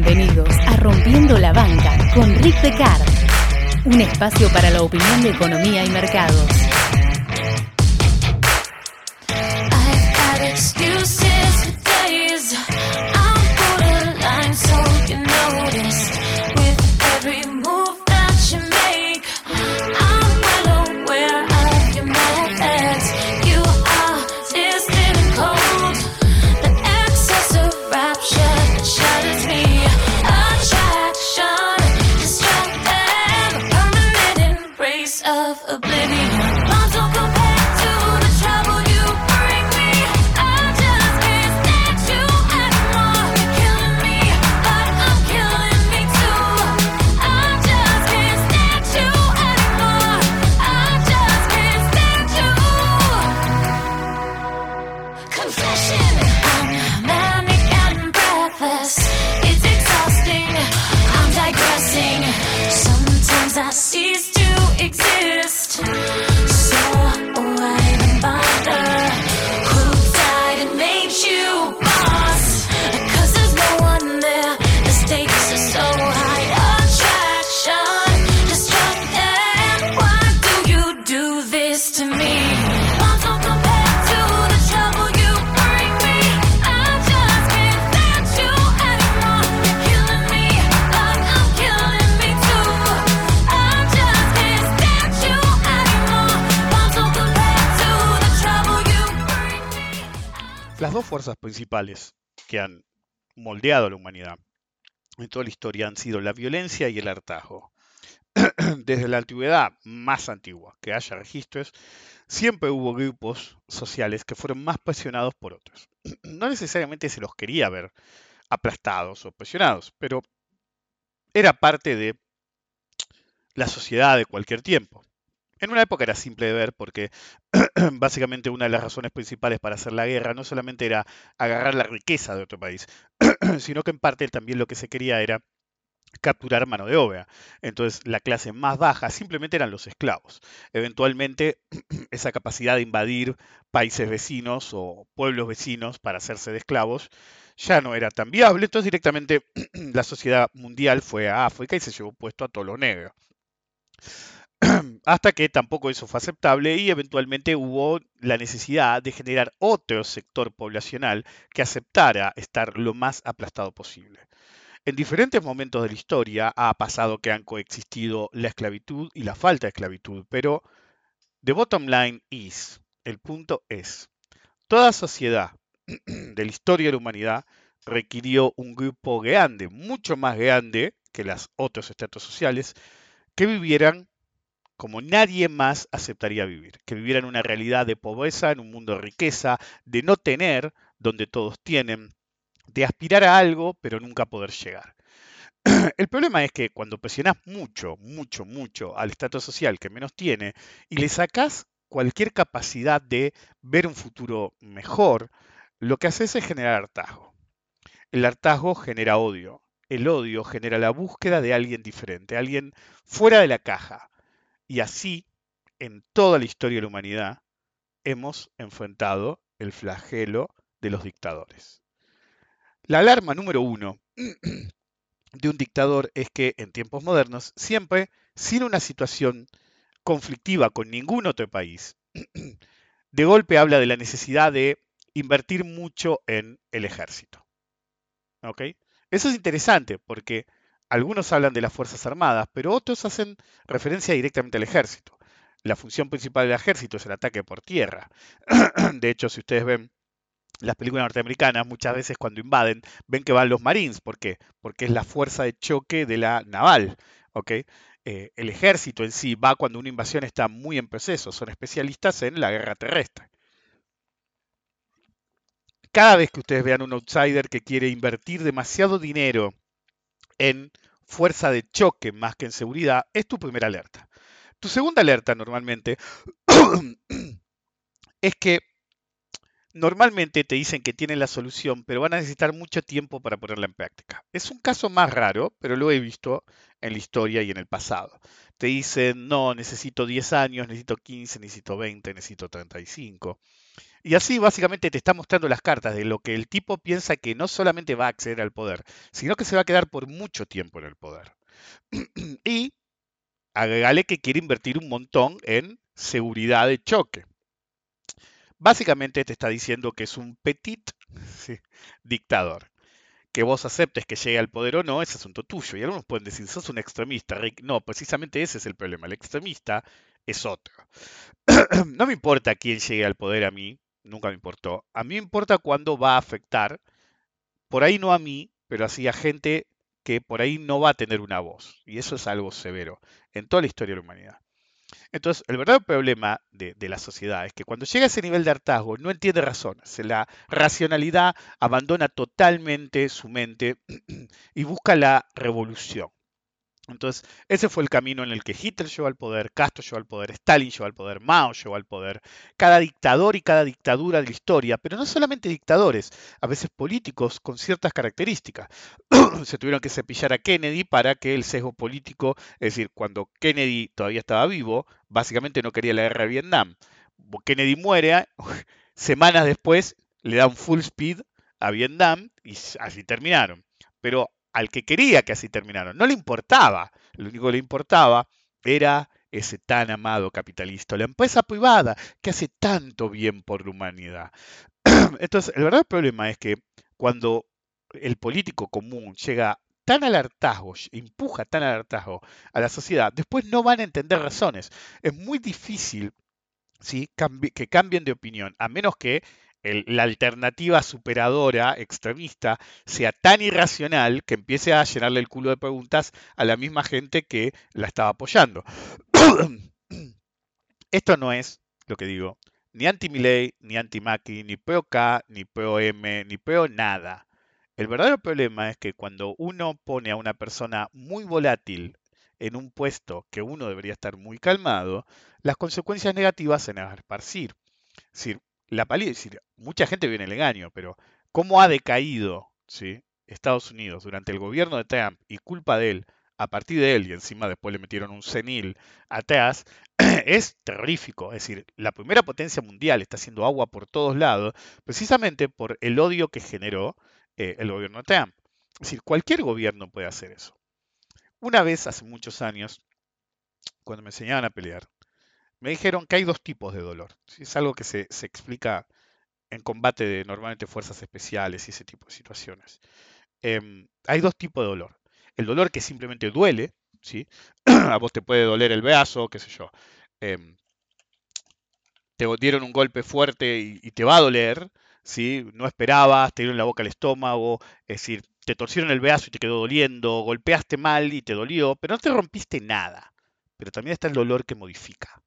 Bienvenidos a Rompiendo la Banca con Rick Pecard, un espacio para la opinión de economía y mercados. Principales que han moldeado a la humanidad en toda la historia han sido la violencia y el hartazgo. Desde la antigüedad más antigua que haya registros, siempre hubo grupos sociales que fueron más presionados por otros. No necesariamente se los quería ver aplastados o presionados, pero era parte de la sociedad de cualquier tiempo. En una época era simple de ver porque básicamente una de las razones principales para hacer la guerra no solamente era agarrar la riqueza de otro país, sino que en parte también lo que se quería era capturar mano de obra. Entonces la clase más baja simplemente eran los esclavos. Eventualmente esa capacidad de invadir países vecinos o pueblos vecinos para hacerse de esclavos ya no era tan viable. Entonces directamente la sociedad mundial fue a África y se llevó puesto a todos los negros hasta que tampoco eso fue aceptable y eventualmente hubo la necesidad de generar otro sector poblacional que aceptara estar lo más aplastado posible. En diferentes momentos de la historia ha pasado que han coexistido la esclavitud y la falta de esclavitud, pero the bottom line is, el punto es, toda sociedad de la historia de la humanidad requirió un grupo grande, mucho más grande que los otros estratos sociales, que vivieran como nadie más aceptaría vivir, que vivieran una realidad de pobreza, en un mundo de riqueza, de no tener donde todos tienen, de aspirar a algo pero nunca poder llegar. El problema es que cuando presionás mucho, mucho, mucho al estatus social que menos tiene y le sacás cualquier capacidad de ver un futuro mejor, lo que haces es generar hartazgo. El hartazgo genera odio. El odio genera la búsqueda de alguien diferente, alguien fuera de la caja, y así, en toda la historia de la humanidad, hemos enfrentado el flagelo de los dictadores. La alarma número uno de un dictador es que en tiempos modernos, siempre sin una situación conflictiva con ningún otro país, de golpe habla de la necesidad de invertir mucho en el ejército. ¿Ok? Eso es interesante porque algunos hablan de las Fuerzas Armadas, pero otros hacen referencia directamente al ejército. La función principal del ejército es el ataque por tierra. De hecho, si ustedes ven las películas norteamericanas, muchas veces cuando invaden, ven que van los Marines. ¿Por qué? Porque es la fuerza de choque de la naval. Eh, el ejército en sí va cuando una invasión está muy en proceso. Son especialistas en la guerra terrestre. Cada vez que ustedes vean un outsider que quiere invertir demasiado dinero en fuerza de choque más que en seguridad, es tu primera alerta. Tu segunda alerta normalmente es que normalmente te dicen que tienen la solución, pero van a necesitar mucho tiempo para ponerla en práctica. Es un caso más raro, pero lo he visto en la historia y en el pasado. Te dicen, no, necesito 10 años, necesito 15, necesito 20, necesito 35. Y así básicamente te está mostrando las cartas de lo que el tipo piensa que no solamente va a acceder al poder, sino que se va a quedar por mucho tiempo en el poder. y agregale que quiere invertir un montón en seguridad de choque. Básicamente te está diciendo que es un petit dictador. Que vos aceptes que llegue al poder o no es asunto tuyo. Y algunos pueden decir, sos un extremista, Rick. No, precisamente ese es el problema. El extremista es otro. no me importa quién llegue al poder a mí, nunca me importó. A mí me importa cuándo va a afectar, por ahí no a mí, pero así a gente que por ahí no va a tener una voz. Y eso es algo severo en toda la historia de la humanidad. Entonces, el verdadero problema de, de, la sociedad es que cuando llega a ese nivel de hartazgo no entiende razones. La racionalidad abandona totalmente su mente y busca la revolución. Entonces, ese fue el camino en el que Hitler llegó al poder, Castro llegó al poder, Stalin llegó al poder, Mao llegó al poder, cada dictador y cada dictadura de la historia, pero no solamente dictadores, a veces políticos con ciertas características. Se tuvieron que cepillar a Kennedy para que el sesgo político, es decir, cuando Kennedy todavía estaba vivo, básicamente no quería la guerra de Vietnam. Kennedy muere, semanas después le dan full speed a Vietnam y así terminaron. Pero al que quería que así terminaran. No le importaba, lo único que le importaba era ese tan amado capitalista, la empresa privada que hace tanto bien por la humanidad. Entonces, el verdadero problema es que cuando el político común llega tan al hartazgo, empuja tan al hartazgo a la sociedad, después no van a entender razones. Es muy difícil ¿sí? que cambien de opinión, a menos que la alternativa superadora, extremista, sea tan irracional que empiece a llenarle el culo de preguntas a la misma gente que la estaba apoyando. Esto no es, lo que digo, ni anti-Milley, ni anti-Macri, ni pro-K, ni pro-M, ni pro-nada. El verdadero problema es que cuando uno pone a una persona muy volátil en un puesto que uno debería estar muy calmado, las consecuencias negativas se van a esparcir. Es decir, la decir, mucha gente viene el engaño, pero cómo ha decaído ¿sí? Estados Unidos durante el gobierno de Trump y culpa de él, a partir de él, y encima después le metieron un senil atrás, es terrorífico. Es decir, la primera potencia mundial está haciendo agua por todos lados, precisamente por el odio que generó eh, el gobierno de Trump. Es decir, cualquier gobierno puede hacer eso. Una vez, hace muchos años, cuando me enseñaban a pelear, me dijeron que hay dos tipos de dolor. Es algo que se, explica en combate de normalmente fuerzas especiales y ese tipo de situaciones. Em, hay dos tipos de dolor. El dolor que simplemente duele, ¿sí? a vos te puede doler el brazo, qué sé yo. Em, te dieron un golpe fuerte y, te va a doler, ¿sí? no esperabas, te dieron la boca al estómago, es decir, te torcieron el brazo y te quedó doliendo, golpeaste mal y te dolió, pero no te rompiste nada. Pero también está el dolor que modifica.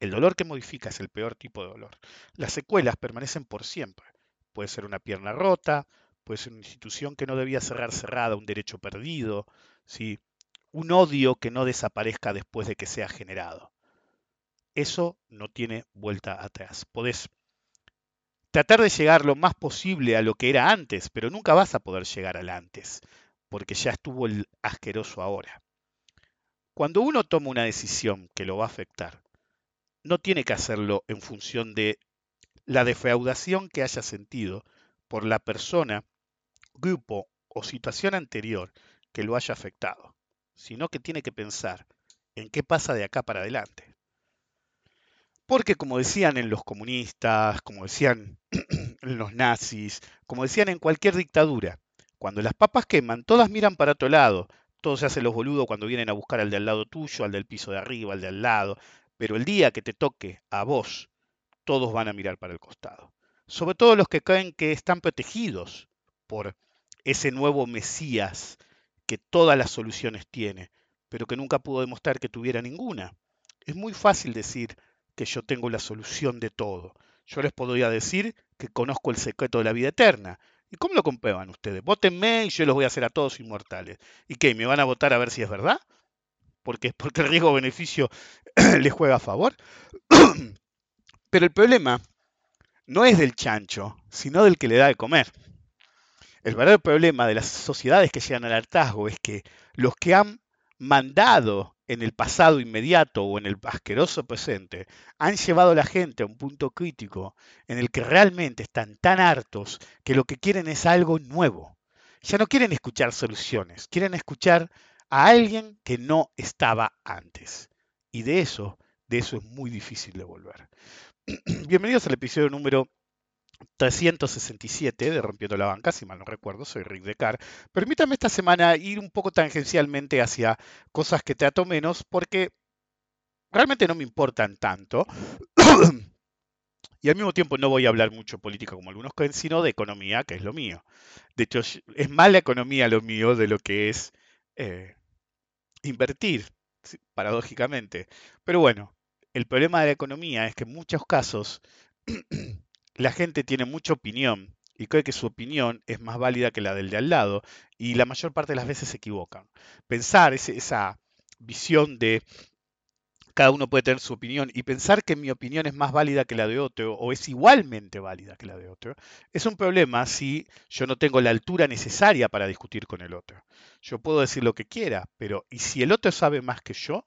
El dolor que modifica es el peor tipo de dolor. Las secuelas permanecen por siempre. Puede ser una pierna rota, puede ser una institución que no debía cerrar cerrada, un derecho perdido, ¿sí? un odio que no desaparezca después de que sea generado. Eso no tiene vuelta atrás. Podés tratar de llegar lo más posible a lo que era antes, pero nunca vas a poder llegar al antes, porque ya estuvo el asqueroso ahora. Cuando uno toma una decisión que lo va a afectar, no tiene que hacerlo en función de la defraudación que haya sentido por la persona, grupo o situación anterior que lo haya afectado, sino que tiene que pensar en qué pasa de acá para adelante. Porque como decían en los comunistas, como decían en los nazis, como decían en cualquier dictadura, cuando las papas queman, todas miran para otro lado, todos se hacen los boludos cuando vienen a buscar al de al lado tuyo, al del piso de arriba, al de al lado, pero el día que te toque a vos, todos van a mirar para el costado. Sobre todo los que creen que están protegidos por ese nuevo Mesías que todas las soluciones tiene, pero que nunca pudo demostrar que tuviera ninguna. Es muy fácil decir que yo tengo la solución de todo. Yo les podría decir que conozco el secreto de la vida eterna. ¿Y cómo lo comprueban ustedes? Vótenme y yo los voy a hacer a todos inmortales. ¿Y qué? ¿Me van a votar a ver si es verdad? porque, porque riesgo-beneficio le juega a favor. Pero el problema no es del chancho, sino del que le da de comer. El verdadero problema de las sociedades que llegan al hartazgo es que los que han mandado en el pasado inmediato o en el asqueroso presente, han llevado a la gente a un punto crítico en el que realmente están tan hartos que lo que quieren es algo nuevo. Ya no quieren escuchar soluciones, quieren escuchar a alguien que no estaba antes. Y de eso, de eso es muy difícil de volver. Bienvenidos al episodio número 367 de Rompiendo la Banca, si mal no recuerdo, soy Rick Decar. Permítame esta semana ir un poco tangencialmente hacia cosas que trato menos, porque realmente no me importan tanto. y al mismo tiempo no voy a hablar mucho política como algunos creen, sino de economía, que es lo mío. De hecho, es más la economía lo mío de lo que es eh, invertir, paradójicamente. Pero bueno, el problema de la economía es que en muchos casos la gente tiene mucha opinión y cree que su opinión es más válida que la del de al lado y la mayor parte de las veces se equivocan. Pensar esa visión de cada uno puede tener su opinión y pensar que mi opinión es más válida que la de otro o es igualmente válida que la de otro, es un problema si yo no tengo la altura necesaria para discutir con el otro. Yo puedo decir lo que quiera, pero ¿y si el otro sabe más que yo?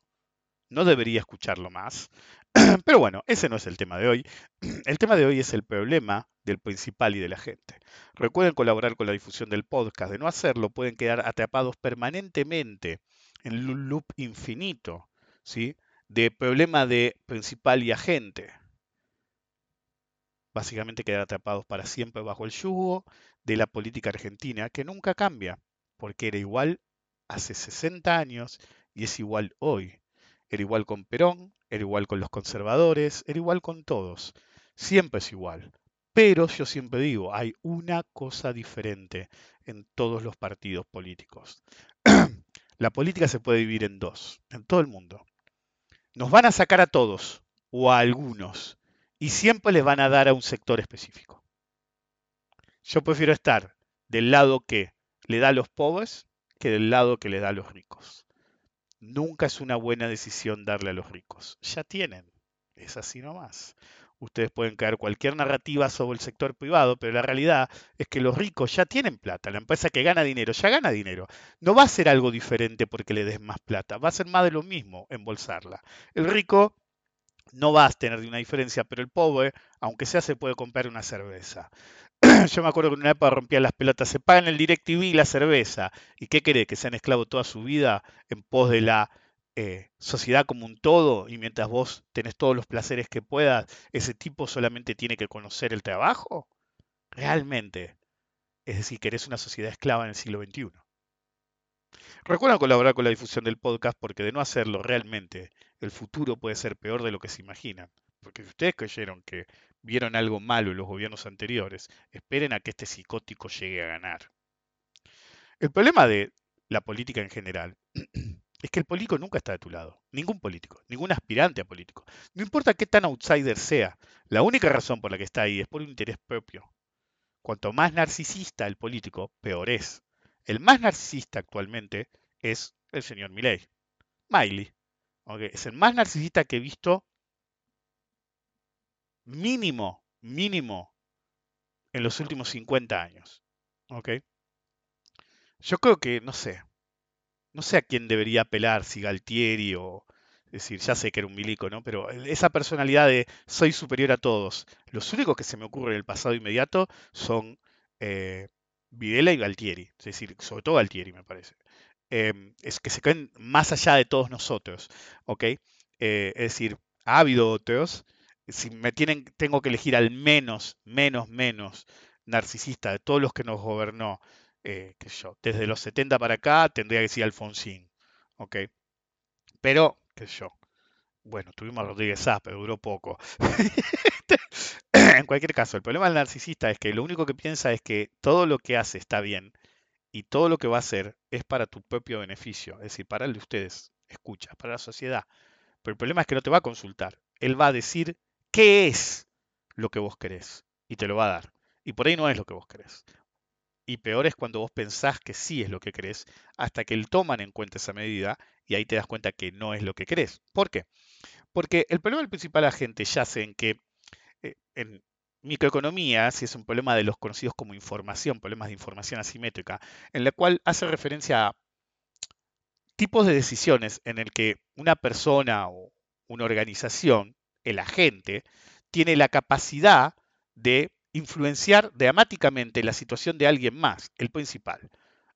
No debería escucharlo más. Pero bueno, ese no es el tema de hoy. El tema de hoy es el problema del principal y de la gente. Recuerden colaborar con la difusión del podcast. De no hacerlo, pueden quedar atrapados permanentemente en un loop infinito, ¿sí? De problema de principal y agente. Básicamente quedar atrapados para siempre bajo el yugo de la política argentina, que nunca cambia, porque era igual hace 60 años y es igual hoy. Era igual con Perón, era igual con los conservadores, era igual con todos. Siempre es igual. Pero yo siempre digo, hay una cosa diferente en todos los partidos políticos. La política se puede dividir en dos, en todo el mundo. Nos van a sacar a todos o a algunos y siempre les van a dar a un sector específico. Yo prefiero estar del lado que le da a los pobres que del lado que le da a los ricos. Nunca es una buena decisión darle a los ricos. Ya tienen. Es así nomás. Ustedes pueden caer cualquier narrativa sobre el sector privado, pero la realidad es que los ricos ya tienen plata. La empresa que gana dinero ya gana dinero. No va a ser algo diferente porque le des más plata. Va a ser más de lo mismo embolsarla. El rico no va a tener una diferencia, pero el pobre, aunque sea, se puede comprar una cerveza. Yo me acuerdo que en una época rompían las pelotas, se pagan el DirecTV y la cerveza. ¿Y qué cree? ¿Que sean esclavos toda su vida en pos de la eh, sociedad como un todo? Y mientras vos tenés todos los placeres que puedas, ¿ese tipo solamente tiene que conocer el trabajo? Realmente. Es decir, que una sociedad esclava en el siglo XXI. Recuerda colaborar con la difusión del podcast porque de no hacerlo realmente el futuro puede ser peor de lo que se imaginan. Porque si ustedes creyeron que vieron algo malo en los gobiernos anteriores, esperen a que este psicótico llegue a ganar. El problema de la política en general es que el político nunca está de tu lado. Ningún político, ningún aspirante a político. No importa qué tan outsider sea, la única razón por la que está ahí es por un interés propio. Cuanto más narcisista el político, peor es. El más narcisista actualmente es el señor Milley. Miley. Es el más narcisista que he visto mínimo, mínimo en los últimos 50 años. ¿Ok? Yo creo que, no sé, no sé a quién debería apelar, si Galtieri o, es decir, ya sé que era un milico, ¿no? Pero esa personalidad de soy superior a todos. Los únicos que se me ocurren en el pasado inmediato son eh, Videla y Galtieri. Es decir, sobre todo Galtieri, me parece. Em, es que se creen más allá de todos nosotros, ¿ok? Eh, es decir, ha habido otros, si me tienen, tengo que elegir al menos, menos, menos narcisista de todos los que nos gobernó, eh, yo, desde los 70 para acá, tendría que decir Alfonsín, ¿ok? Pero, qué yo, bueno, tuvimos a Rodríguez Sá, pero duró poco. en cualquier caso, el problema del narcisista es que lo único que piensa es que todo lo que hace está bien y todo lo que va a hacer es para tu propio beneficio, es decir, para el de ustedes, escucha, para la sociedad. Pero el problema es que no te va a consultar. Él va a decir qué es lo que vos querés y te lo va a dar. Y por ahí no es lo que vos querés. Y peor es cuando vos pensás que sí es lo que querés, hasta que él toman en cuenta esa medida y ahí te das cuenta que no es lo que querés. ¿Por qué? Porque el problema del principal agente yace en que eh, en microeconomía, si es un problema de los conocidos como información, problemas de información asimétrica, en la cual hace referencia a tipos de decisiones en el que una persona o una organización, el agente, tiene la capacidad de influenciar dramáticamente la situación de alguien más, el principal,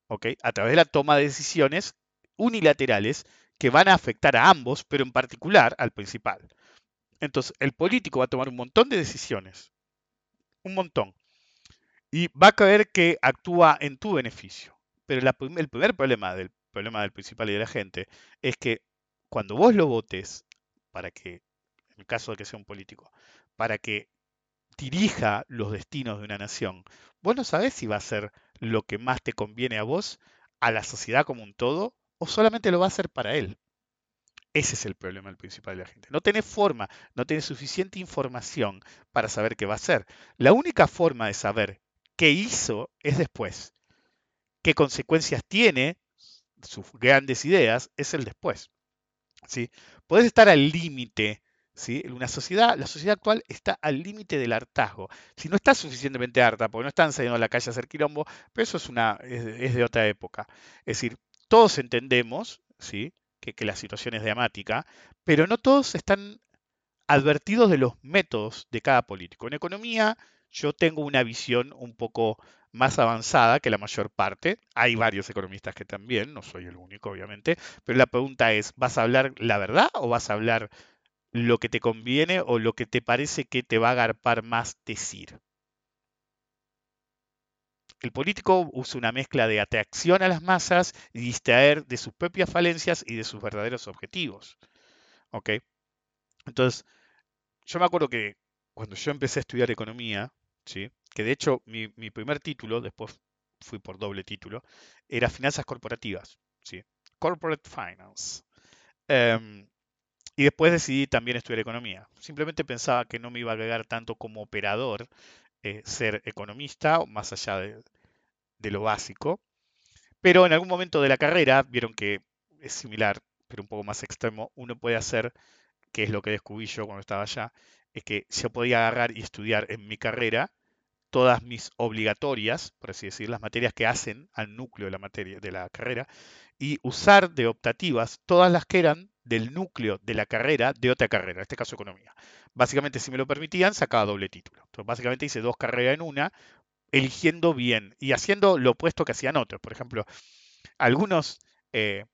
¿ok? A través de la toma de decisiones unilaterales que van a afectar a ambos, pero en particular al principal. Entonces, el político va a tomar un montón de decisiones, un montón, y va a creer que actúa en tu beneficio. Pero la el primer problema del problema del principal y de la gente es que cuando vos lo votes para que, en el caso de que sea un político, para que dirija los destinos de una nación, vos no sabés si va a ser lo que más te conviene a vos, a la sociedad como un todo, o solamente lo va a hacer para él. Ese es el problema principal de la gente. No tiene forma, no tiene suficiente información para saber qué va a hacer. La única forma de saber qué hizo es después. ¿Qué consecuencias tiene sus grandes ideas? Es el después. ¿sí? Puedes estar al límite Una sociedad, la sociedad actual está al límite del hartazgo. Si no está suficientemente harta, porque no están saliendo a la calle a hacer quilombo, pero eso es, una, es, de otra época. Es decir, todos entendemos ¿sí? que, que la situación es dramática, pero no todos están advertidos de los métodos de cada político. En economía, yo tengo una visión un poco más avanzada que la mayor parte. Hay varios economistas que también, no soy el único, obviamente, pero la pregunta es, ¿vas a hablar la verdad o vas a hablar lo que te conviene o lo que te parece que te va a agarpar más decir. El político usa una mezcla de atracción a las masas y distraer de sus propias falencias y de sus verdaderos objetivos. ¿Ok? Entonces, yo me acuerdo que cuando yo empecé a estudiar economía, ¿sí? que de hecho mi, primer título, después fui por doble título, era finanzas corporativas. ¿sí? Corporate Finance. Em, y después decidí también estudiar economía. Simplemente pensaba que no me iba a agregar tanto como operador eh, ser economista, más allá de, lo básico. Pero en algún momento de la carrera vieron que es similar, pero un poco más extremo. Uno puede hacer, que es lo que descubrí yo cuando estaba allá, es que yo podía agarrar y estudiar en mi carrera todas mis obligatorias, por así decir, las materias que hacen al núcleo de la materia de la carrera, y usar de optativas todas las que eran del núcleo de la carrera de otra carrera, en este caso economía. Básicamente, si me lo permitían, sacaba doble título. Entonces, básicamente hice dos carreras en una, eligiendo bien y haciendo lo opuesto que hacían otros. Por ejemplo, algunos, eh,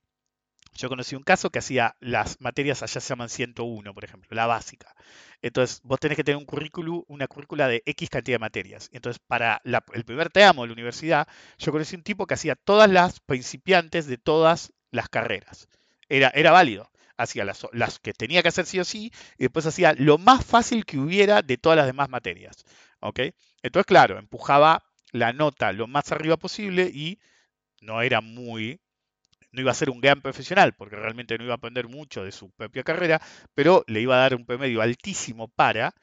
yo conocí un caso que hacía las materias allá se llaman 101, por ejemplo, la básica. Entonces, vos tenés que tener un currículum, una currícula de X cantidad de materias. Entonces, para el primer tramo de la universidad, yo conocí un tipo que hacía todas las principiantes de todas las carreras. Era, era válido hacía las, que tenía que hacer sí o sí, y después hacía lo más fácil que hubiera de todas las demás materias. ¿ok? Entonces, claro, empujaba la nota lo más arriba posible y no era muy, no iba a ser un gran profesional, porque realmente no iba a aprender mucho de su propia carrera, pero le iba a dar un promedio altísimo para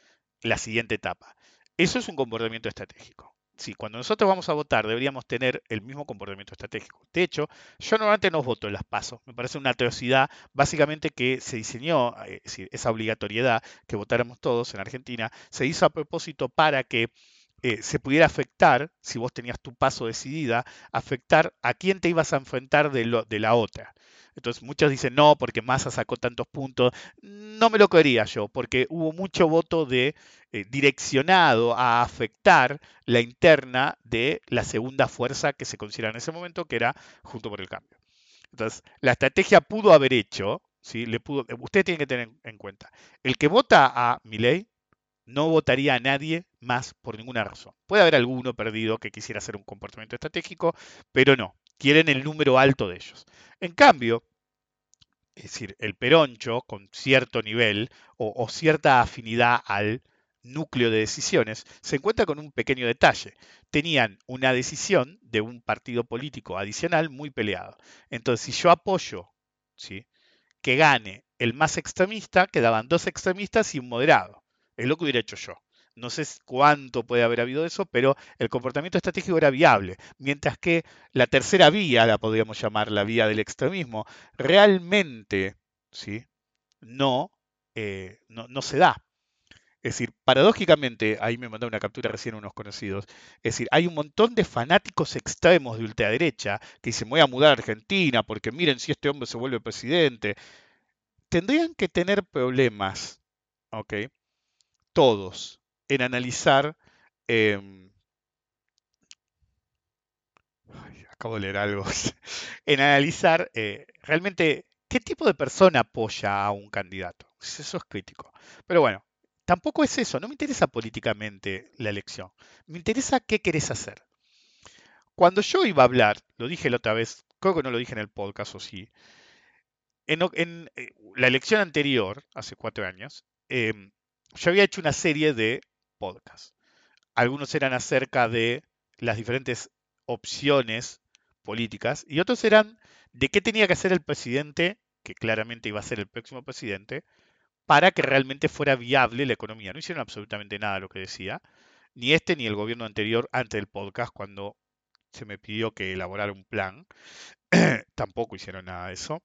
la siguiente etapa. Eso es un comportamiento estratégico sí, cuando nosotros vamos a votar deberíamos tener el mismo comportamiento estratégico. De hecho, yo normalmente no voto en las pasos. Me parece una atrocidad, básicamente que se diseñó, eh, esa obligatoriedad que votáramos todos en Argentina, se hizo a propósito para que eh, se pudiera afectar, si vos tenías tu paso decidida, afectar a quién te ibas a enfrentar de, la otra. Entonces muchos dicen no, porque Massa sacó tantos puntos. No me lo quería yo, porque hubo mucho voto de eh, direccionado a afectar la interna de la segunda fuerza que se considera en ese momento, que era Junto por el Cambio. Entonces, la estrategia pudo haber hecho, ¿sí? Le pudo, usted tiene que tener en cuenta, el que vota a Milei no votaría a nadie más por ninguna razón. Puede haber alguno perdido que quisiera hacer un comportamiento estratégico, pero no, quieren el número alto de ellos. En cambio, es decir, el peroncho con cierto nivel o, cierta afinidad al núcleo de decisiones, se encuentra con un pequeño detalle. Tenían una decisión de un partido político adicional muy peleado. Entonces, si yo apoyo ¿sí? que gane el más extremista, quedaban dos extremistas y un moderado. Es lo que hubiera hecho yo. No sé cuánto puede haber habido eso, pero el comportamiento estratégico era viable. Mientras que la tercera vía, la podríamos llamar la vía del extremismo, realmente ¿sí? no, eh, no, no se da. Es decir, paradójicamente, ahí me mandó una captura recién unos conocidos, es decir, hay un montón de fanáticos extremos de ultraderecha que dicen, voy a mudar a Argentina porque miren si este hombre se vuelve presidente. Tendrían que tener problemas, ¿ok? Todos, en analizar... em, acabo de leer algo. en analizar eh, realmente qué tipo de persona apoya a un candidato. Eso es crítico. Pero bueno, tampoco es eso. No me interesa políticamente la elección. Me interesa qué querés hacer. Cuando yo iba a hablar, lo dije la otra vez, creo que no lo dije en el podcast o sí, en, eh, la elección anterior, hace cuatro años, em, yo había hecho una serie de podcasts. Algunos eran acerca de las diferentes opciones políticas y otros eran de qué tenía que hacer el presidente, que claramente iba a ser el próximo presidente, para que realmente fuera viable la economía. No hicieron absolutamente nada de lo que decía, ni este ni el gobierno anterior antes del podcast, cuando se me pidió que elaborara un plan, tampoco hicieron nada de eso.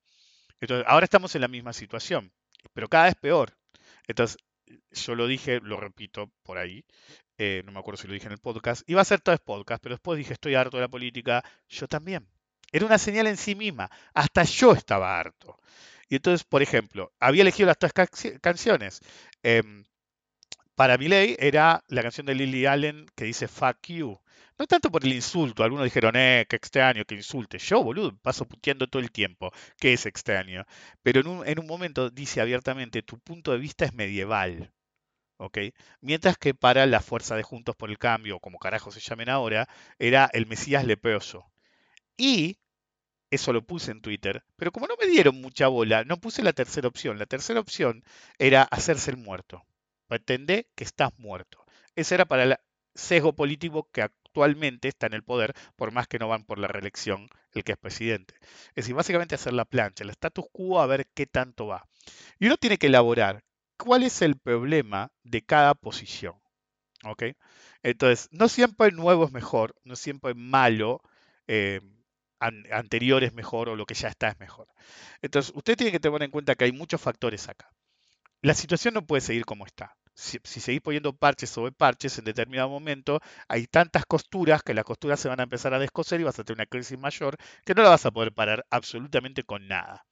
Entonces, ahora estamos en la misma situación, pero cada vez peor. Entonces, yo lo dije, lo repito por ahí, eh, no me acuerdo si lo dije en el podcast, iba a ser todo podcast, pero después dije, estoy harto de la política, yo también. Era una señal en sí misma, hasta yo estaba harto. Y entonces, por ejemplo, había elegido las tres canci- canciones. Em, para mi ley era la canción de Lily Allen que dice Fuck you. No tanto por el insulto, algunos dijeron, eh, qué extraño que insulte. Yo, boludo, paso puteando todo el tiempo, que es extraño. Pero en un, en un momento dice abiertamente, tu punto de vista es medieval. ¿ok? Mientras que para la fuerza de Juntos por el Cambio, como carajo se llamen ahora, era el Mesías leproso. Y eso lo puse en Twitter, pero como no me dieron mucha bola, no puse la tercera opción. La tercera opción era hacerse el muerto. Pretender que estás muerto. Ese era para el sesgo político que actualmente está en el poder, por más que no van por la reelección el que es presidente. Es decir, básicamente hacer la plancha, el status quo, a ver qué tanto va. Y uno tiene que elaborar cuál es el problema de cada posición. ¿ok? Entonces, no siempre nuevo es mejor, no siempre malo, eh, an- anterior es mejor o lo que ya está es mejor. Entonces, usted tiene que tener en cuenta que hay muchos factores acá. La situación no puede seguir como está. Si, seguís poniendo parches sobre parches en determinado momento, hay tantas costuras que las costuras se van a empezar a descoser y vas a tener una crisis mayor que no la vas a poder parar absolutamente con nada.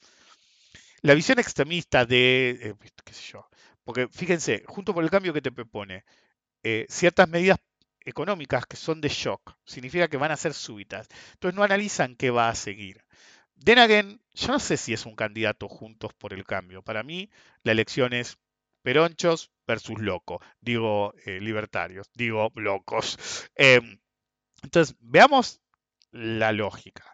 La visión extremista de, eh, qué sé yo, porque fíjense, junto por el cambio que te propone, eh, ciertas medidas económicas que son de shock, significa que van a ser súbitas. Entonces no analizan qué va a seguir. Then again, yo no sé si es un candidato juntos por el cambio. Para mí, la elección es peronchos versus locos. Digo eh, libertarios, digo locos. Em, entonces, veamos la lógica.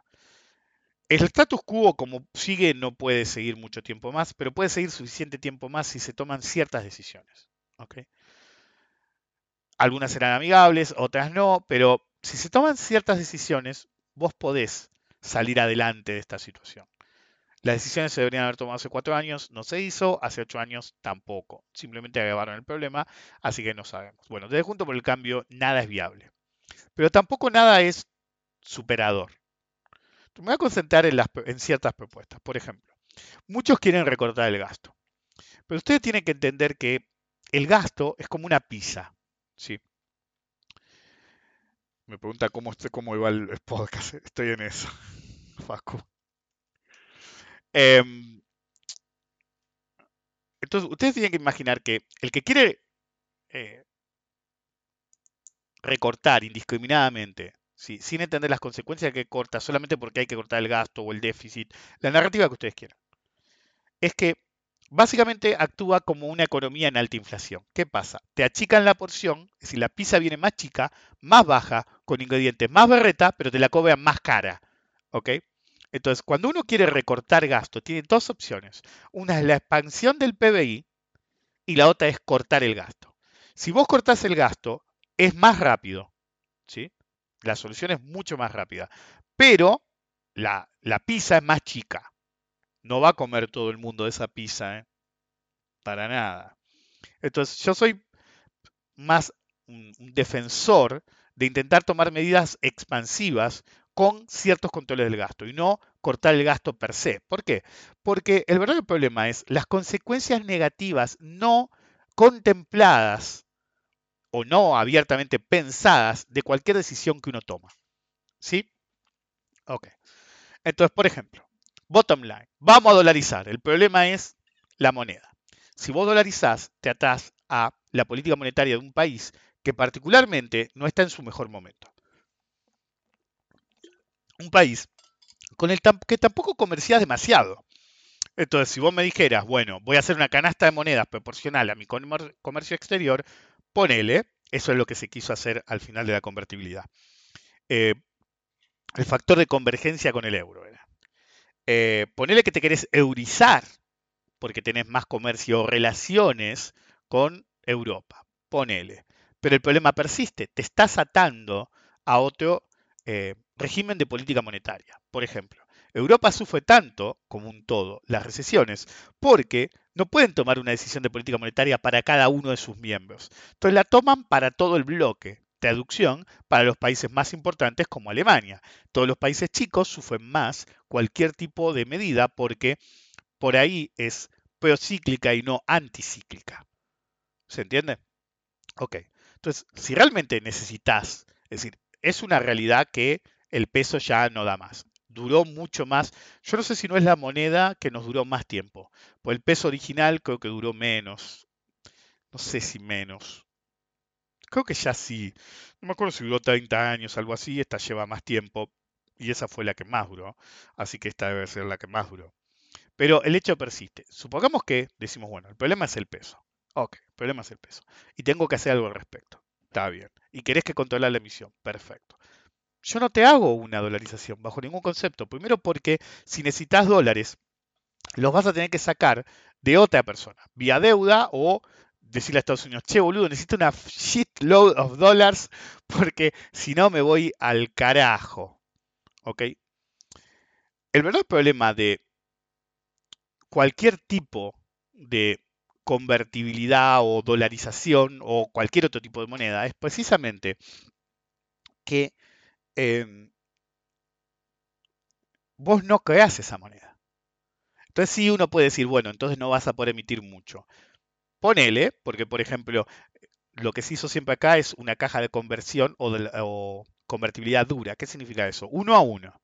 El status quo, como sigue, no puede seguir mucho tiempo más, pero puede seguir suficiente tiempo más si se toman ciertas decisiones. Algunas serán amigables, otras no, pero si se toman ciertas decisiones, vos podés salir adelante de esta situación. Las decisiones se deberían haber tomado hace cuatro años, no se hizo, hace ocho años tampoco. Simplemente agravaron el problema, así que no sabemos. Bueno, desde Junto por el Cambio, nada es viable. Pero tampoco nada es superador. Me voy a concentrar en, en ciertas propuestas. Por ejemplo, muchos quieren recortar el gasto. Pero ustedes tienen que entender que el gasto es como una pizza. ¿sí? Me pregunta cómo, cómo va el podcast. Estoy en eso. Facu. Em, entonces, ustedes tienen que imaginar que el que quiere eh, recortar indiscriminadamente, sin entender las consecuencias que corta, solamente porque hay que cortar el gasto o el déficit, la narrativa que ustedes quieran, es que básicamente actúa como una economía en alta inflación. ¿Qué pasa? Te achican la porción, es decir, la pizza viene más chica, más baja, con ingredientes más berreta, pero te la cobran más cara. ¿Ok? Entonces, cuando uno quiere recortar gasto, tiene dos opciones. Una es la expansión del PBI y la otra es cortar el gasto. Si vos cortás el gasto, es más rápido. ¿sí? La solución es mucho más rápida. Pero la, la pizza es más chica. No va a comer todo el mundo esa pizza, ¿eh? Para nada. Entonces, yo soy más un, un defensor de intentar tomar medidas expansivas con ciertos controles del gasto y no cortar el gasto per se. ¿Por qué? Porque el verdadero problema es las consecuencias negativas no contempladas o no abiertamente pensadas de cualquier decisión que uno toma. ¿Sí? Ok. Entonces, por ejemplo, bottom line, vamos a dolarizar. El problema es la moneda. Si vos dolarizás, te atás a la política monetaria de un país que particularmente no está en su mejor momento. Un país con el que tampoco comerciás demasiado. Entonces, si vos me dijeras, bueno, voy a hacer una canasta de monedas proporcional a mi comercio exterior, ponele, eso es lo que se quiso hacer al final de la convertibilidad. Eh, el factor de convergencia con el euro. Eh, ponele que te querés eurizar porque tenés más comercio o relaciones con Europa. Ponele. Pero el problema persiste. Te estás atando a otro eh, régimen de política monetaria. Por ejemplo, Europa sufre tanto, como un todo, las recesiones, porque no pueden tomar una decisión de política monetaria para cada uno de sus miembros. Entonces la toman para todo el bloque. Traducción para los países más importantes como Alemania. Todos los países chicos sufren más cualquier tipo de medida porque por ahí es procíclica y no anticíclica. ¿Se entiende? Ok. Entonces, si realmente necesitas, es decir, es una realidad que el peso ya no da más. Duró mucho más. Yo no sé si no es la moneda que nos duró más tiempo. Pues el peso original creo que duró menos. No sé si menos. Creo que ya sí. No me acuerdo si duró 30 años, algo así. Esta lleva más tiempo. Y esa fue la que más duró. Así que esta debe ser la que más duró. Pero el hecho persiste. Supongamos que decimos, bueno, el problema es el peso. Ok, el problema es el peso. Y tengo que hacer algo al respecto. Está bien. Y querés que controlar la emisión. Perfecto. Yo no te hago una dolarización bajo ningún concepto. Primero porque si necesitas dólares, los vas a tener que sacar de otra persona, vía deuda o decirle a Estados Unidos, che boludo, necesito una shitload of dollars porque si no me voy al carajo. ¿Ok? El verdadero problema de cualquier tipo de convertibilidad o dolarización o cualquier otro tipo de moneda es precisamente que em, vos no creas esa moneda. Entonces sí uno puede decir, bueno, entonces no vas a poder emitir mucho. Ponele, porque por ejemplo, lo que se hizo siempre acá es una caja de conversión o, o convertibilidad dura. ¿Qué significa eso? Uno a uno.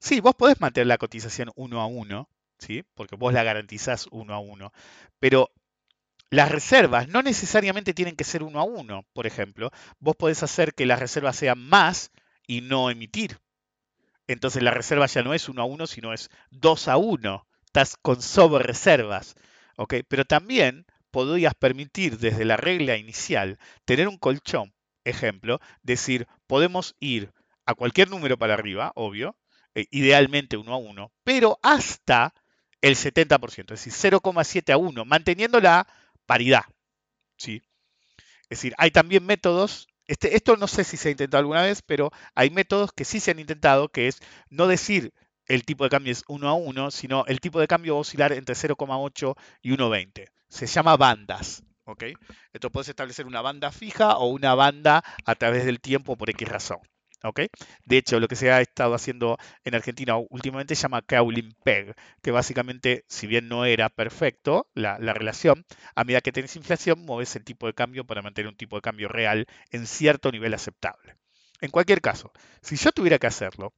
Sí, vos podés mantener la cotización uno a uno, ¿sí? porque vos la garantizás uno a uno, pero las reservas no necesariamente tienen que ser uno a uno. Por ejemplo, vos podés hacer que las reservas sean más y no emitir. Entonces la reserva ya no es uno a uno, sino es dos a uno. Estás con sobre reservas. Pero también podrías permitir desde la regla inicial tener un colchón. Ejemplo, decir, podemos ir a cualquier número para arriba, obvio, eh, idealmente uno a uno, pero hasta el 70%, es decir, 0,7 a 1, manteniendo la paridad. ¿sí? Es decir, hay también métodos, este, esto no sé si se ha intentado alguna vez, pero hay métodos que sí se han intentado, que es no decir el tipo de cambio es 1 a 1, sino el tipo de cambio va a oscilar entre 0,8 y 1,20. Se llama bandas. ¿ok? Entonces puedes establecer una banda fija o una banda a través del tiempo por X razón. De hecho, lo que se ha estado haciendo en Argentina últimamente se llama Cowling Peg, que básicamente, si bien no era perfecto la, relación, a medida que tenés inflación, mueves el tipo de cambio para mantener un tipo de cambio real en cierto nivel aceptable. En cualquier caso, si yo tuviera que hacerlo,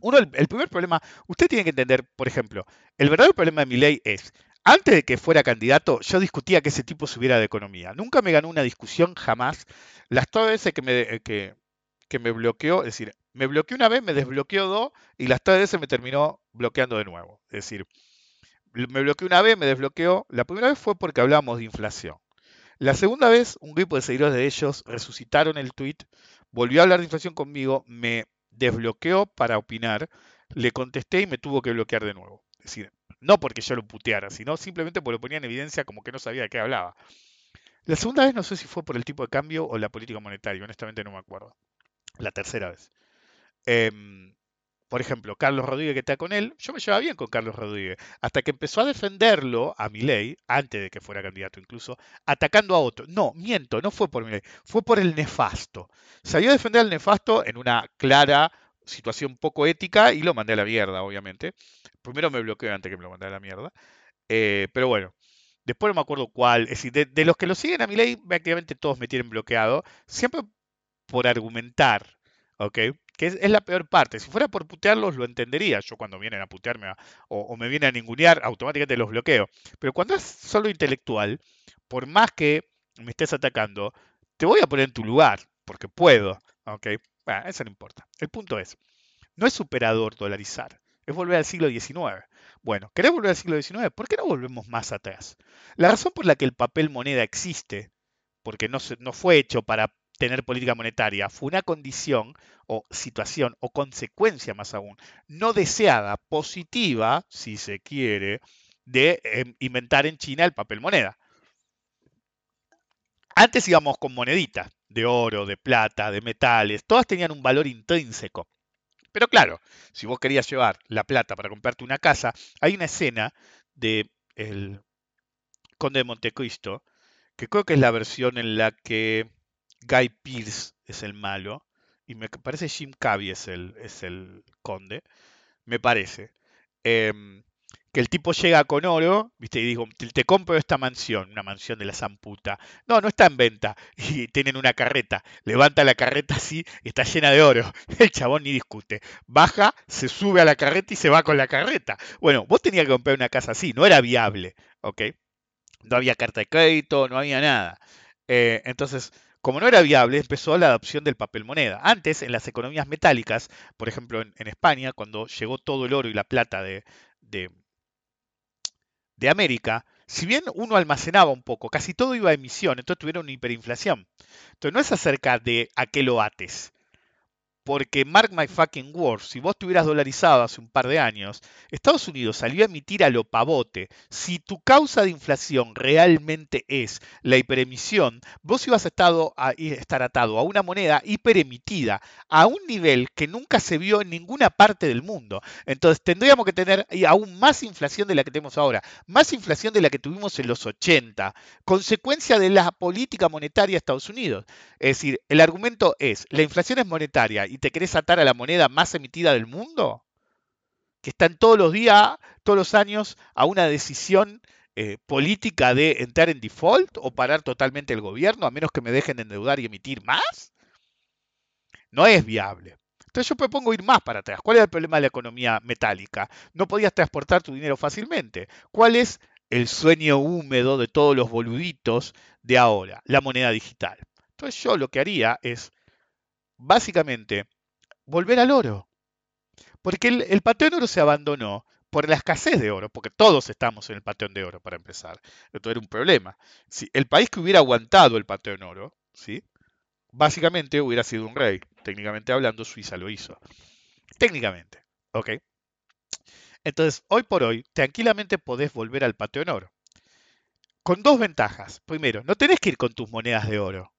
uno, el, primer problema, usted tiene que entender, por ejemplo, el verdadero problema de mi ley es, antes de que fuera candidato, yo discutía que ese tipo subiera de economía. Nunca me ganó una discusión, jamás. Las todas veces que me, que, que me bloqueó, es decir, me bloqueó una vez, me desbloqueó dos y las tres veces me terminó bloqueando de nuevo. Es decir, me bloqueó una vez, me desbloqueó. La primera vez fue porque hablábamos de inflación. La segunda vez, un grupo de seguidores de ellos resucitaron el tweet, volvió a hablar de inflación conmigo, me desbloqueó para opinar, le contesté y me tuvo que bloquear de nuevo. Es decir, no porque yo lo puteara, sino simplemente porque lo ponía en evidencia como que no sabía de qué hablaba. La segunda vez no sé si fue por el tipo de cambio o la política monetaria, honestamente no me acuerdo la tercera vez. Em, por ejemplo, Carlos Rodríguez que está con él, yo me llevaba bien con Carlos Rodríguez, hasta que empezó a defenderlo a Milei, antes de que fuera candidato incluso, atacando a otro. No, miento, no fue por Milei, fue por el nefasto. Salió a defender al nefasto en una clara situación poco ética y lo mandé a la mierda, obviamente. Primero me bloqueó antes que me lo mandé a la mierda. Eh, pero bueno, Después no me acuerdo cuál. Es decir, de, de los que lo siguen a mi ley, prácticamente todos me tienen bloqueado. Siempre por argumentar, ¿ok? Que es, es la peor parte. Si fuera por putearlos, lo entendería. Yo cuando vienen a putearme a- o, me vienen a ningunear, automáticamente los bloqueo. Pero cuando es solo intelectual, por más que me estés atacando, te voy a poner en tu lugar, porque puedo, ¿ok? Bueno, eso no importa. El punto es, no es superador dolarizar, es volver al siglo XIX. Bueno, ¿querés volver al siglo XIX? ¿Por qué no volvemos más atrás? La razón por la que el papel moneda existe, porque no, se- no fue hecho para tener política monetaria, fue una condición o situación o consecuencia más aún, no deseada, positiva, si se quiere, de eh, inventar en China el papel moneda. Antes íbamos con moneditas de oro, de plata, de metales, todas tenían un valor intrínseco. Pero claro, si vos querías llevar la plata para comprarte una casa, hay una escena de El Conde de Montecristo, que creo que es la versión en la que Guy Pearce es el malo, y me parece Jim Carrey es el, es el conde, me parece. Em, que el tipo llega con oro, ¿viste? Y digo, te compro esta mansión, una mansión de la zamputa. No, no está en venta. Y tienen una carreta. Levanta la carreta así y está llena de oro. El chabón ni discute. Baja, se sube a la carreta y se va con la carreta. Bueno, vos tenías que comprar una casa así, no era viable, ¿ok? No había carta de crédito, no había nada. Eh, entonces, como no era viable, empezó la adopción del papel moneda. Antes, en las economías metálicas, por ejemplo en, España, cuando llegó todo el oro y la plata de, de, de América, si bien uno almacenaba un poco, casi todo iba a emisión, entonces tuvieron una hiperinflación. Entonces no es acerca de a qué lo ates. Porque mark my fucking words, si vos te hubieras dolarizado hace un par de años, Estados Unidos salió a emitir a lo pavote. Si tu causa de inflación realmente es la hiperemisión, vos ibas a, estado estar atado a una moneda hiperemitida a un nivel que nunca se vio en ninguna parte del mundo. Entonces tendríamos que tener aún más inflación de la que tenemos ahora, más inflación de la que tuvimos en los 80, consecuencia de la política monetaria de Estados Unidos. Es decir, el argumento es, la inflación es monetaria y te querés atar a la moneda más emitida del mundo, que están todos los días, todos los años, a una decisión eh, política de entrar en default o parar totalmente el gobierno, a menos que me dejen endeudar y emitir más. No es viable. Entonces yo propongo ir más para atrás. ¿Cuál es el problema de la economía metálica? No podías transportar tu dinero fácilmente. ¿Cuál es el sueño húmedo de todos los boluditos de ahora? La moneda digital. Entonces yo lo que haría es, básicamente, volver al oro. Porque el, el patrón oro se abandonó por la escasez de oro, porque todos estamos en el patrón de oro para empezar. Esto era un problema. Si el país que hubiera aguantado el patrón oro, ¿sí? básicamente hubiera sido un rey. Técnicamente hablando, Suiza lo hizo. Técnicamente, ¿ok? Entonces, hoy por hoy, tranquilamente podés volver al patrón oro. Con dos ventajas. Primero, no tenés que ir con tus monedas de oro.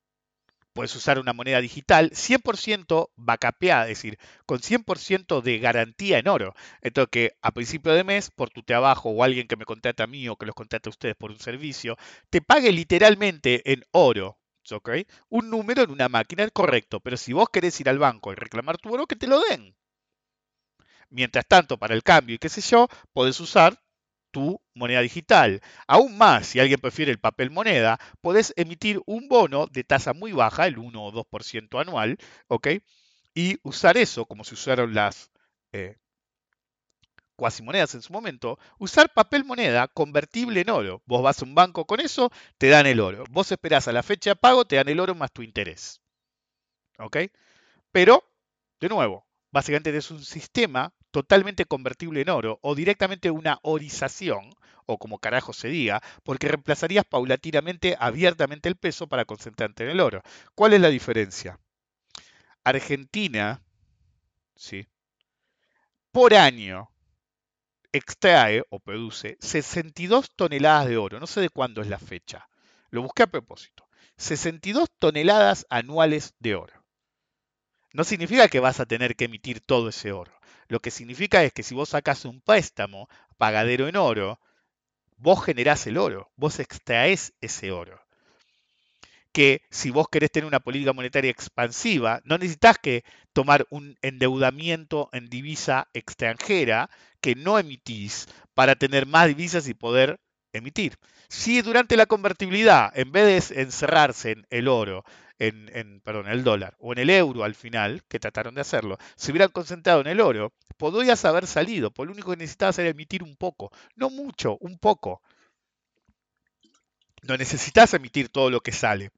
Puedes usar una moneda digital 100% backupeada, es decir, con 100% de garantía en oro. Entonces, que a principio de mes, por tu trabajo o alguien que me contrata a mí o que los contrata a ustedes por un servicio, te pague literalmente en oro. ¿ok? Un número en una máquina correcto, pero si vos querés ir al banco y reclamar tu oro, que te lo den. Mientras tanto, para el cambio y qué sé yo, podés usar tu moneda digital. Aún más, si alguien prefiere el papel moneda, podés emitir un bono de tasa muy baja, el 1 o 2% anual, ¿ok? Y usar eso, como se usaron las eh, cuasimonedas en su momento, usar papel moneda convertible en oro. Vos vas a un banco con eso, te dan el oro. Vos esperás a la fecha de pago, te dan el oro más tu interés. ¿Ok? Pero, de nuevo, básicamente es un sistema totalmente convertible en oro o directamente una orización, o como carajo se diga, porque reemplazarías paulatinamente abiertamente el peso para concentrarte en el oro. ¿Cuál es la diferencia? Argentina, ¿sí? por año extrae o produce 62 toneladas de oro. No sé de cuándo es la fecha. Lo busqué a propósito. 62 toneladas anuales de oro. No significa que vas a tener que emitir todo ese oro. Lo que significa es que si vos sacas un préstamo pagadero en oro, vos generás el oro, vos extraes ese oro. Que si vos querés tener una política monetaria expansiva, no necesitas que tomar un endeudamiento en divisa extranjera que no emitís para tener más divisas y poder emitir. Si durante la convertibilidad, en vez de encerrarse en el oro, en, en, el dólar o en el euro al final, que trataron de hacerlo, se hubieran concentrado en el oro, podrías haber salido, por lo único que necesitabas era emitir un poco, no mucho, un poco. No necesitas emitir todo lo que sale.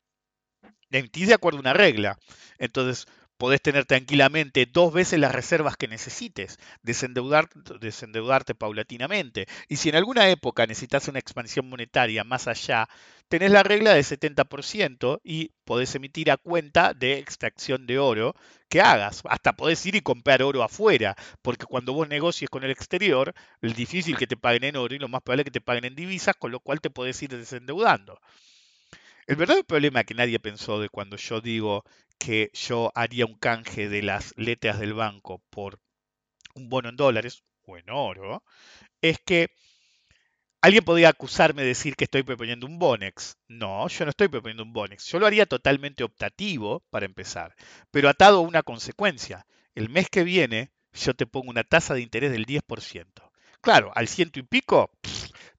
Emitís de acuerdo a una regla. Entonces, podés tener tranquilamente dos veces las reservas que necesites, desendeudar, desendeudarte paulatinamente. Y si en alguna época necesitas una expansión monetaria más allá, tenés la regla del 70% y podés emitir a cuenta de extracción de oro que hagas. Hasta podés ir y comprar oro afuera, porque cuando vos negocies con el exterior, es difícil que te paguen en oro y lo más probable es que te paguen en divisas, con lo cual te podés ir desendeudando. El verdadero problema que nadie pensó de cuando yo digo que yo haría un canje de las letras del banco por un bono en dólares o en oro, es que alguien podría acusarme de decir que estoy proponiendo un Bonex. No, yo no estoy proponiendo un Bonex. Yo lo haría totalmente optativo para empezar, pero atado a una consecuencia. El mes que viene yo te pongo una tasa de interés del 10%. Claro, al ciento y pico,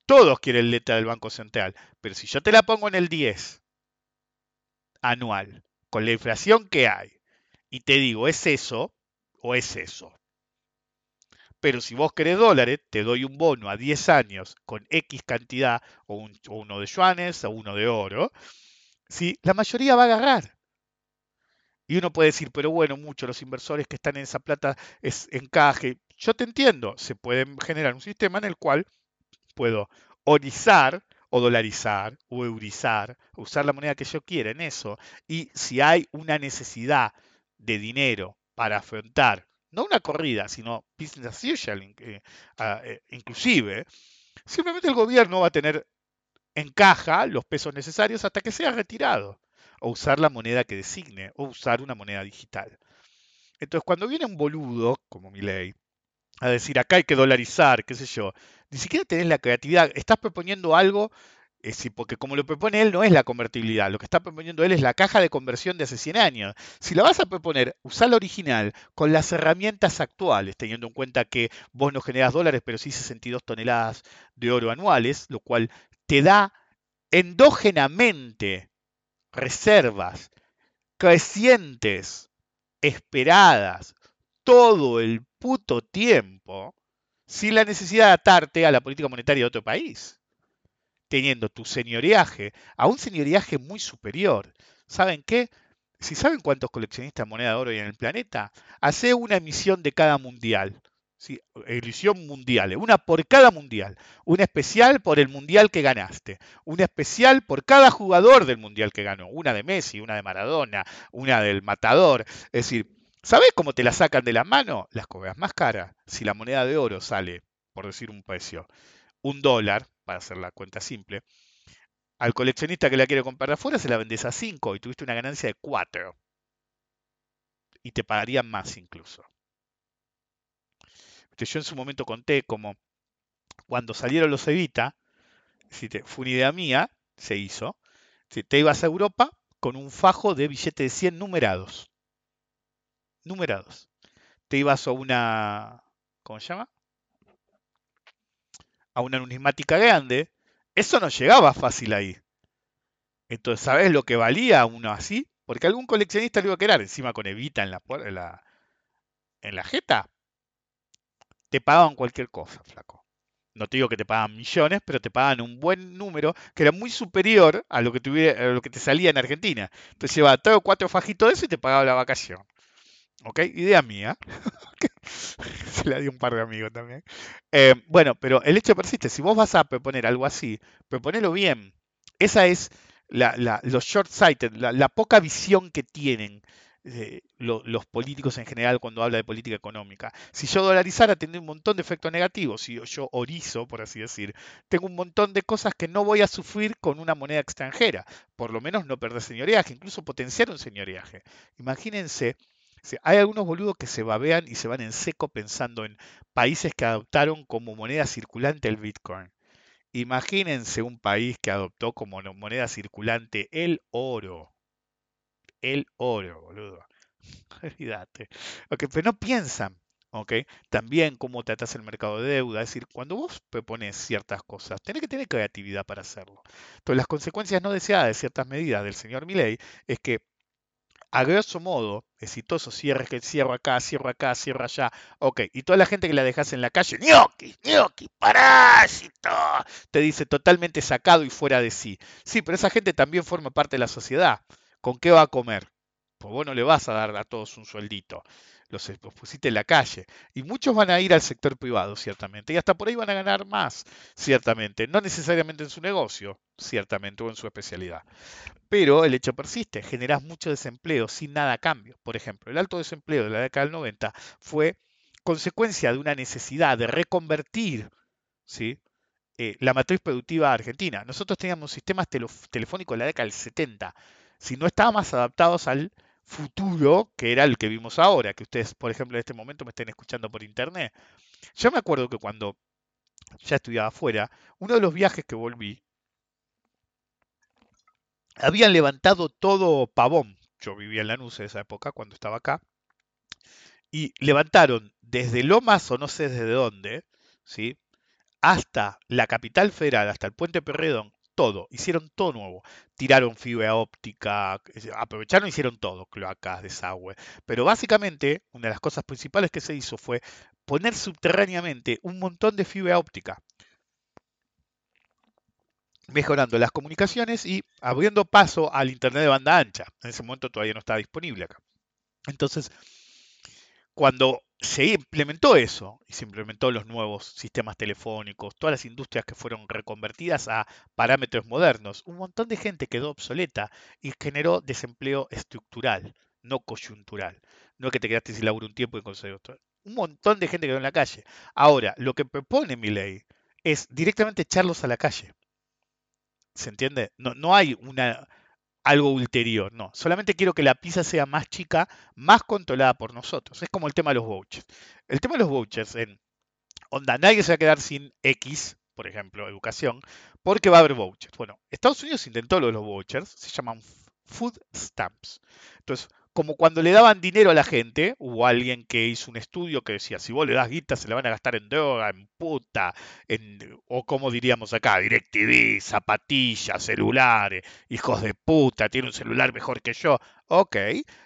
todos quieren letra del Banco Central, pero si yo te la pongo en el 10 anual, con la inflación que hay, y te digo, ¿es eso o es eso? Pero si vos querés dólares, te doy un bono a 10 años con X cantidad, o, un, o uno de yuanes, o uno de oro, ¿sí? la mayoría va a agarrar. Y uno puede decir, pero bueno, muchos los inversores que están en esa plata es encaje. Yo te entiendo, se puede generar un sistema en el cual puedo orizar o dolarizar o eurizar, usar la moneda que yo quiera en eso. Y si hay una necesidad de dinero para afrontar, no una corrida, sino business as usual, eh, eh, inclusive, simplemente el gobierno va a tener en caja los pesos necesarios hasta que sea retirado, o usar la moneda que designe, o usar una moneda digital. Entonces, cuando viene un boludo, como mi ley, a decir acá hay que dolarizar, qué sé yo, ni siquiera tenés la creatividad, estás proponiendo algo, eh, porque como lo propone él no es la convertibilidad, lo que está proponiendo él es la caja de conversión de hace 100 años. Si la vas a proponer, usá la original con las herramientas actuales, teniendo en cuenta que vos no generás dólares, pero sí 62 toneladas de oro anuales, lo cual te da endógenamente reservas crecientes, esperadas, todo el puto tiempo, sin la necesidad de atarte a la política monetaria de otro país, teniendo tu señoreaje a un señoreaje muy superior. ¿Saben qué? Si saben cuántos coleccionistas de moneda de oro hay en el planeta, hace una emisión de cada mundial. ¿sí? Mundial, una por cada mundial. Una especial por el mundial que ganaste. Una especial por cada jugador del mundial que ganó. Una de Messi, una de Maradona, una del Matador. Es decir, ¿Sabes cómo te la sacan de la mano? Las cobras más caras. Si la moneda de oro sale, por decir un precio, un dólar, para hacer la cuenta simple, al coleccionista que la quiere comprar afuera se la vendes a 5 y tuviste una ganancia de 4. Y te pagarían más incluso. Yo en su momento conté como cuando salieron los Evita, fue una idea mía, se hizo, te ibas a Europa con un fajo de billetes de 100 numerados numerados. Te ibas a una, ¿cómo se llama? A una numismática grande. Eso no llegaba fácil ahí. Entonces, ¿sabes lo que valía uno así? Porque algún coleccionista lo iba a querer, encima con Evita en la, en la, en la jeta. Te pagaban cualquier cosa, flaco. No te digo que te pagaban millones, pero te pagaban un buen número que era muy superior a lo que, tuviera, a lo que te salía en Argentina. Entonces llevaba tres o cuatro fajitos de eso y te pagaba la vacación. ¿Ok? Idea mía. Se la di un par de amigos también. Eh, bueno, pero el hecho persiste. Si vos vas a proponer algo así, proponelo bien. Esa es la, los short-sighted, la, poca visión que tienen eh, los políticos en general cuando habla de política económica. Si yo dolarizara, tendría un montón de efectos negativos. Si yo, orizo, por así decir, tengo un montón de cosas que no voy a sufrir con una moneda extranjera. Por lo menos no perder señoreaje, incluso potenciar un señoreaje. Imagínense hay algunos boludos que se babean y se van en seco pensando en países que adoptaron como moneda circulante el Bitcoin. Imagínense un país que adoptó como moneda circulante el oro. El oro, boludo. Olvídate. pero no piensan. ¿ok? También cómo tratas el mercado de deuda. Es decir, cuando vos propones ciertas cosas, tenés que tener creatividad para hacerlo. Entonces, las consecuencias no deseadas de ciertas medidas del señor Milley es que a grosso modo, exitoso cierre que cierro acá, cierro acá, cierro allá, ok, y toda la gente que la dejas en la calle, ñoqui, ñoqui, parásito, te dice totalmente sacado y fuera de sí. Sí, pero esa gente también forma parte de la sociedad. ¿Con qué va a comer? Pues vos no le vas a dar a todos un sueldito. Los, pusiste en la calle. Y muchos van a ir al sector privado, ciertamente. Y hasta por ahí van a ganar más, ciertamente. No necesariamente en su negocio, ciertamente, o en su especialidad. Pero el hecho persiste, generas mucho desempleo sin nada a cambio. Por ejemplo, el alto desempleo de la década del 90 fue consecuencia de una necesidad de reconvertir ¿sí? eh, la matriz productiva argentina. Nosotros teníamos sistemas telefónicos en la década del 70, si no estábamos adaptados al futuro que era el que vimos ahora, que ustedes, por ejemplo, en este momento me estén escuchando por internet. Yo me acuerdo que cuando ya estudiaba afuera, uno de los viajes que volví, habían levantado todo pavón. Yo vivía en Lanús en esa época, cuando estaba acá. Y levantaron desde Lomas o no sé desde dónde, ¿sí? hasta la capital federal, hasta el puente Perredón, todo, hicieron todo nuevo. Tiraron fibra óptica, aprovecharon hicieron todo, cloacas, desagüe. Pero básicamente, una de las cosas principales que se hizo fue poner subterráneamente un montón de fibra óptica mejorando las comunicaciones y abriendo paso al Internet de banda ancha. En ese momento todavía no estaba disponible acá. Entonces, cuando se implementó eso y se implementó los nuevos sistemas telefónicos, todas las industrias que fueron reconvertidas a parámetros modernos, un montón de gente quedó obsoleta y generó desempleo estructural, no coyuntural. No es que te quedaste sin laburo un tiempo y conseguiste otro. Un montón de gente quedó en la calle. Ahora, lo que propone mi ley es directamente echarlos a la calle. ¿Se entiende? No, no hay una, algo ulterior, no. Solamente quiero que la pizza sea más chica, más controlada por nosotros. Es como el tema de los vouchers. El tema de los vouchers en onda, nadie se va a quedar sin X, por ejemplo, educación, porque va a haber vouchers. Bueno, Estados Unidos intentó lo de los vouchers, se llaman food stamps. Entonces, como cuando le daban dinero a la gente, hubo alguien que hizo un estudio que decía, si vos le das guita, se la van a gastar en droga, en puta, en, o como diríamos acá, DirecTV, zapatillas, celulares, hijos de puta, tiene un celular mejor que yo. Ok,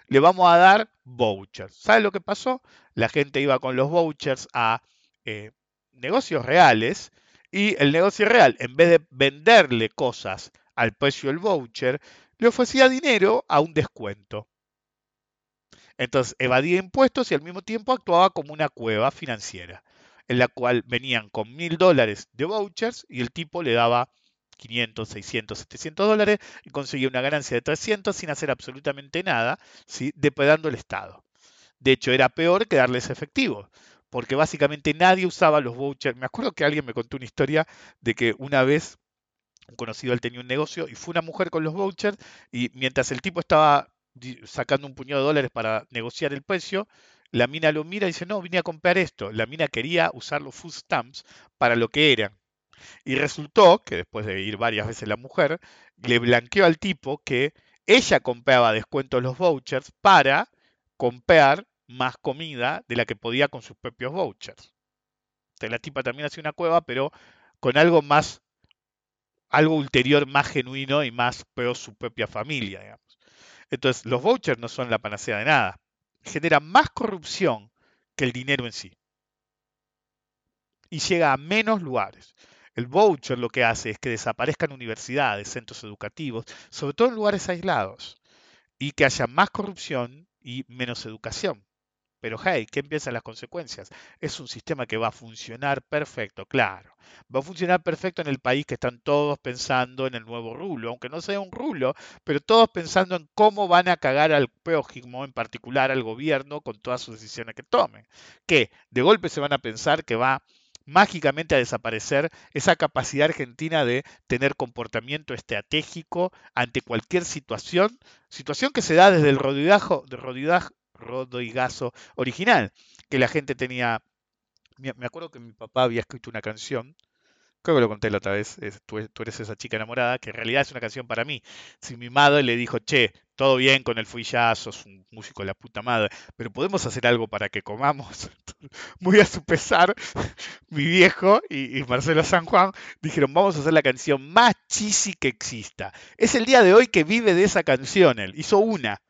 le vamos a dar vouchers. ¿Sabes lo que pasó? La gente iba con los vouchers a eh, negocios reales y el negocio real, en vez de venderle cosas al precio del voucher, le ofrecía dinero a un descuento. Entonces evadía impuestos y al mismo tiempo actuaba como una cueva financiera, en la cual venían con mil dólares de vouchers y el tipo le daba 500, 600, 700 dólares y conseguía una ganancia de 300 sin hacer absolutamente nada, ¿sí? depredando el Estado. De hecho, era peor que darles efectivo, porque básicamente nadie usaba los vouchers. Me acuerdo que alguien me contó una historia de que una vez un conocido él tenía un negocio y fue una mujer con los vouchers y mientras el tipo estaba sacando un puñado de dólares para negociar el precio, la mina lo mira y dice, no, vine a comprar esto. La mina quería usar los food stamps para lo que eran. Y resultó que después de ir varias veces la mujer, le blanqueó al tipo que ella compraba descuentos los vouchers para comprar más comida de la que podía con sus propios vouchers. La tipa también hacía una cueva, pero con algo más, algo ulterior más genuino y más pero su propia familia, digamos. Entonces, los vouchers no son la panacea de nada. Generan más corrupción que el dinero en sí. Y llega a menos lugares. El voucher lo que hace es que desaparezcan universidades, centros educativos, sobre todo en lugares aislados, y que haya más corrupción y menos educación. Pero hey, ¿qué empiezan las consecuencias? Es un sistema que va a funcionar perfecto, claro. Va a funcionar perfecto en el país que están todos pensando en el nuevo rulo, aunque no sea un rulo, pero todos pensando en cómo van a cagar al prójimo, en particular al gobierno, con todas sus decisiones que tomen. Que de golpe se van a pensar que va mágicamente a desaparecer esa capacidad argentina de tener comportamiento estratégico ante cualquier situación, situación que se da desde el rodidajo, Gaso original, que la gente tenía... Me acuerdo que mi papá había escrito una canción creo que lo conté la otra vez, es, tú, tú eres esa chica enamorada, que en realidad es una canción para mí. Si mi madre le dijo, che, todo bien con el Fui Jazz, sos un músico de la puta madre, pero podemos hacer algo para que comamos. Muy a su pesar, mi viejo y, Marcelo San Juan dijeron, vamos a hacer la canción más cheesy que exista. Es el día de hoy que vive de esa canción él, hizo una.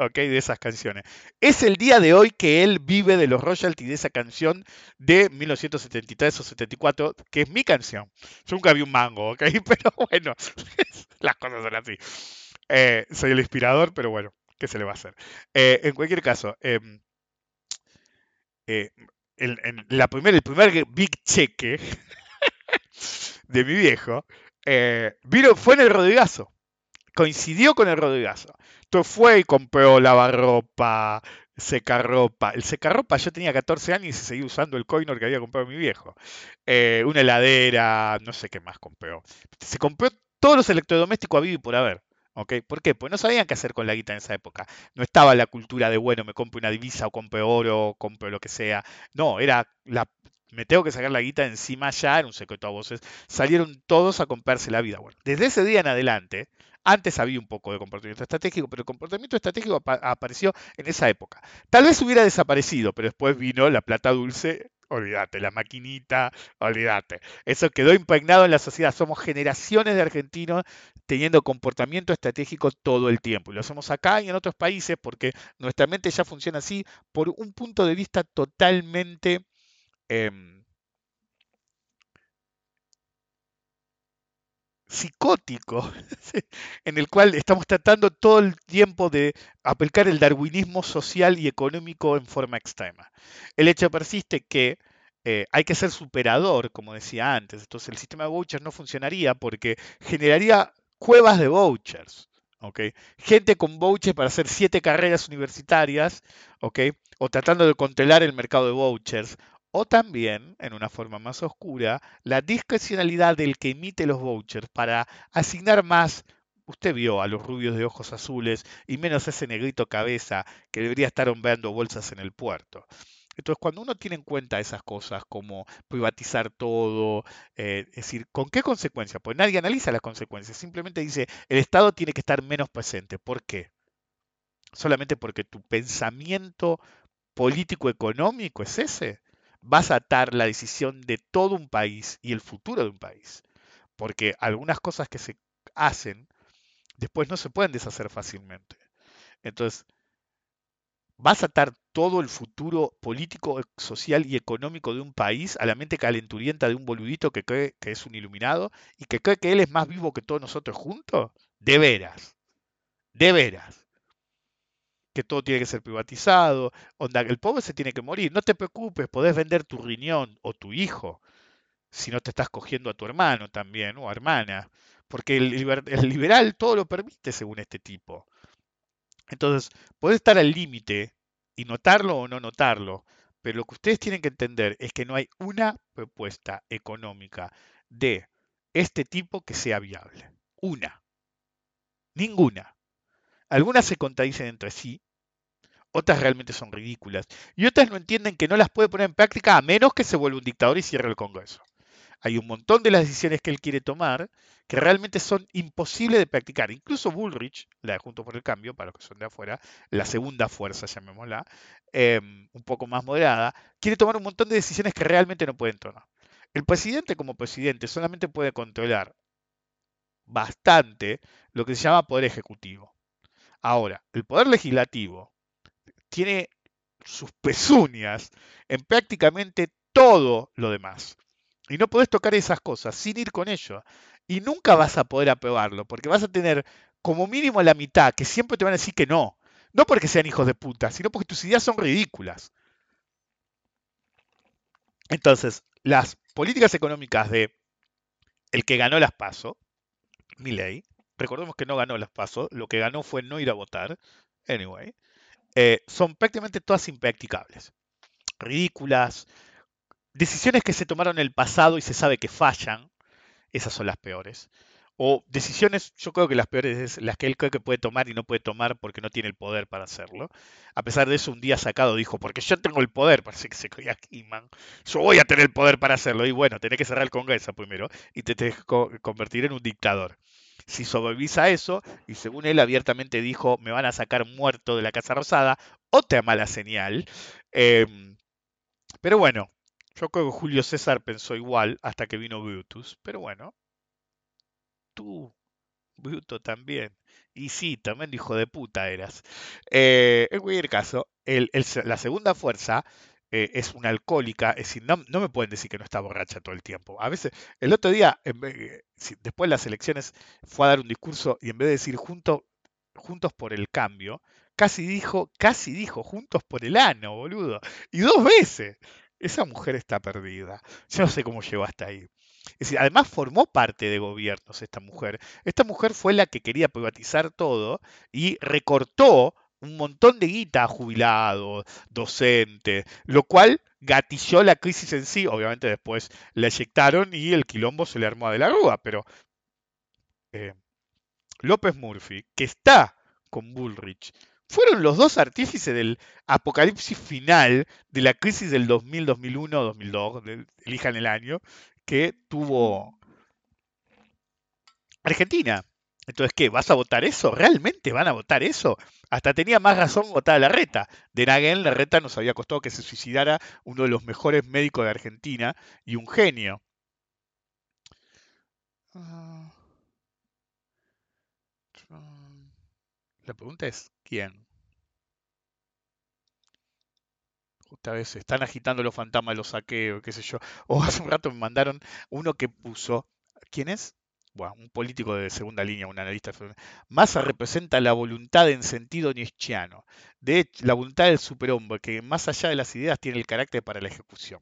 ¿Ok? De esas canciones. Es el día de hoy que él vive de los royalties de esa canción de 1973 o 74, que es mi canción. Yo nunca vi un mango, ¿ok? Pero bueno, las cosas son así. Eh, soy el inspirador, pero bueno, ¿qué se le va a hacer? Eh, en cualquier caso, em, eh, la primer, el primer big cheque de mi viejo vino, fue en el Rodrigazo. Coincidió con el Rodrigazo. Entonces fue y compró lavarropa, secarropa. El secarropa yo tenía 14 años y se seguía usando el coinor que había comprado mi viejo. Eh, una heladera, no sé qué más compró. Se compró todos los electrodomésticos a vivo y por haber. ¿ok? ¿Por qué? Pues no sabían qué hacer con la guita en esa época. No estaba la cultura de, bueno, me compro una divisa o compro oro o compro lo que sea. No, era la, me tengo que sacar la guita encima ya, era un secreto a voces. Salieron todos a comprarse la vida. Bueno, desde ese día en adelante, antes había un poco de comportamiento estratégico, pero el comportamiento estratégico apa- apareció en esa época. Tal vez hubiera desaparecido, pero después vino la plata dulce, olvídate, la maquinita, olvídate. Eso quedó impregnado en la sociedad. Somos generaciones de argentinos teniendo comportamiento estratégico todo el tiempo. Y lo hacemos acá y en otros países porque nuestra mente ya funciona así por un punto de vista totalmente... em, psicótico, en el cual estamos tratando todo el tiempo de aplicar el darwinismo social y económico en forma extrema. El hecho persiste que eh, hay que ser superador, como decía antes, entonces el sistema de vouchers no funcionaría porque generaría cuevas de vouchers. Gente con vouchers para hacer siete carreras universitarias, o tratando de controlar el mercado de vouchers, o también, en una forma más oscura, la discrecionalidad del que emite los vouchers para asignar más, usted vio a los rubios de ojos azules y menos ese negrito cabeza que debería estar hombrando bolsas en el puerto. Entonces, cuando uno tiene en cuenta esas cosas como privatizar todo, eh, es decir, ¿con qué consecuencias? Pues nadie analiza las consecuencias, simplemente dice, el Estado tiene que estar menos presente. ¿Por qué? Solamente porque tu pensamiento político-económico es ese vas a atar la decisión de todo un país y el futuro de un país. Porque algunas cosas que se hacen después no se pueden deshacer fácilmente. Entonces, vas a atar todo el futuro político, social y económico de un país a la mente calenturienta de un boludito que cree que es un iluminado y que cree que él es más vivo que todos nosotros juntos. De veras. De veras que todo tiene que ser privatizado, onda, el pobre se tiene que morir. No te preocupes, podés vender tu riñón o tu hijo, si no te estás cogiendo a tu hermano también o hermana, porque el, el liberal todo lo permite según este tipo. Entonces, podés estar al límite y notarlo o no notarlo, pero lo que ustedes tienen que entender es que no hay una propuesta económica de este tipo que sea viable. Una. Ninguna. Algunas se contradicen entre sí, otras realmente son ridículas, y otras no entienden que no las puede poner en práctica a menos que se vuelva un dictador y cierre el Congreso. Hay un montón de las decisiones que él quiere tomar que realmente son imposibles de practicar. Incluso Bullrich, la de Juntos por el Cambio, para los que son de afuera, la segunda fuerza, llamémosla, eh, un poco más moderada, quiere tomar un montón de decisiones que realmente no pueden tomar. El presidente como presidente solamente puede controlar bastante lo que se llama poder ejecutivo. Ahora, el poder legislativo tiene sus pezuñas en prácticamente todo lo demás. Y no podés tocar esas cosas sin ir con ello. Y nunca vas a poder aprobarlo, porque vas a tener como mínimo la mitad que siempre te van a decir que no. No porque sean hijos de puta, sino porque tus ideas son ridículas. Entonces, las políticas económicas de el que ganó las PASO, Milei, recordemos que no ganó las PASO, lo que ganó fue no ir a votar, anyway, eh, son prácticamente todas impracticables, ridículas, decisiones que se tomaron en el pasado y se sabe que fallan, esas son las peores. o decisiones, yo creo que las peores es las que él cree que puede tomar y no puede tomar porque no tiene el poder para hacerlo. A pesar de eso, un día sacado dijo, porque yo tengo el poder, parece que se creía Keyman, yo voy a tener el poder para hacerlo. Y bueno, tenés que cerrar el Congreso primero y te tenés que co- convertir en un dictador. Si sobrevivís a eso, y según él abiertamente dijo, me van a sacar muerto de la Casa Rosada, otra mala señal. Em, pero bueno, yo creo que Julio César pensó igual hasta que vino Brutus. Pero bueno, tú, Bruto también. Y sí, también hijo de puta eras. Eh, en cualquier caso, el- la segunda fuerza eh, es una alcohólica, es decir, no, no me pueden decir que no está borracha todo el tiempo. A veces, el otro día, eh, después de las elecciones, fue a dar un discurso y en vez de decir junto- juntos por el cambio, casi dijo, casi dijo juntos por el ano, boludo. Y dos veces. Esa mujer está perdida. Yo no sé cómo llegó hasta ahí. Es decir, además formó parte de gobiernos esta mujer. Esta mujer fue la que quería privatizar todo y recortó un montón de guita a jubilados, docentes, lo cual gatilló la crisis en sí. Obviamente después la eyectaron y el quilombo se le armó de la rúa, pero eh, López Murphy, que está con Bullrich, fueron los dos artífices del apocalipsis final de la crisis del 2000, 2001, 2002, de- elijan el año, que tuvo Argentina. Entonces, ¿qué? ¿Vas a votar eso? ¿Realmente van a votar eso? Hasta tenía más razón votar a Larreta. De Nagel, Larreta nos había costado que se suicidara uno de los mejores médicos de Argentina y un genio. Ah. La pregunta es, ¿quién? Otra vez se están agitando los fantasmas los saqueos, qué sé yo. O hace un rato me mandaron uno que puso, ¿quién es? Bueno, un político de segunda línea, un analista. de Massa representa la voluntad en sentido nietzscheano. De hecho, la voluntad del superhombre, que más allá de las ideas tiene el carácter para la ejecución.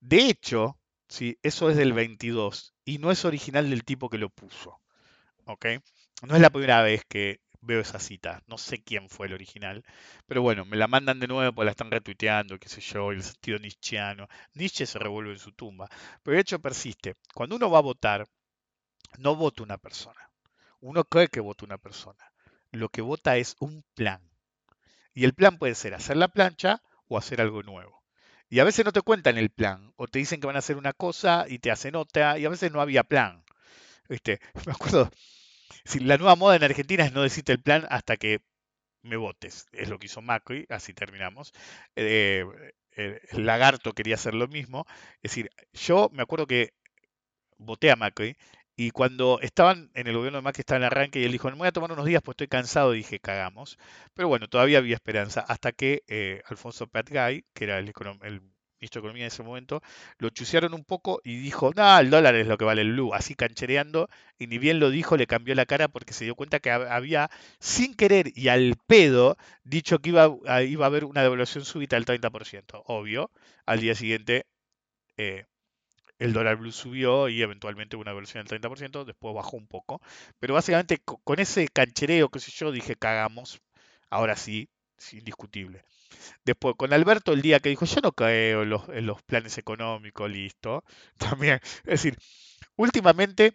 De hecho, sí, eso es del 22 y no es original del tipo que lo puso. ¿ok? No es la primera vez que veo esa cita, no sé quién fue el original, pero bueno, me la mandan de nuevo porque la están retuiteando, qué sé yo, el sentido nietzscheano. Nietzsche se revuelve en su tumba, pero el hecho persiste. Cuando uno va a votar, no vota una persona. Uno cree que vota una persona. Lo que vota es un plan. Y el plan puede ser hacer la plancha o hacer algo nuevo. Y a veces no te cuentan el plan, o te dicen que van a hacer una cosa y te hacen otra, y a veces no había plan. ¿Viste? Me acuerdo, si la nueva moda en Argentina es no decirte el plan hasta que me votes. Es lo que hizo Macri, así terminamos. Eh, el lagarto quería hacer lo mismo. Es decir, yo me acuerdo que voté a Macri y cuando estaban en el gobierno de Macri estaba en arranque y él dijo, me voy a tomar unos días pues estoy cansado, dije, cagamos. Pero bueno, todavía había esperanza hasta que eh, Alfonso Patgay, que era el, el ministro de Economía en ese momento, lo chusearon un poco y dijo, no, el dólar es lo que vale el blue, así canchereando, y ni bien lo dijo, le cambió la cara porque se dio cuenta que hab- había, sin querer y al pedo, dicho que iba, a- iba a haber una devaluación súbita del 30%. Obvio, al día siguiente eh, el dólar blue subió y eventualmente hubo una devaluación del 30%, después bajó un poco, pero básicamente co- con ese canchereo, qué sé yo, dije, cagamos, ahora sí, es indiscutible. Después, con Alberto, el día que dijo, yo no creo los, en los planes económicos, listo. También, es decir, últimamente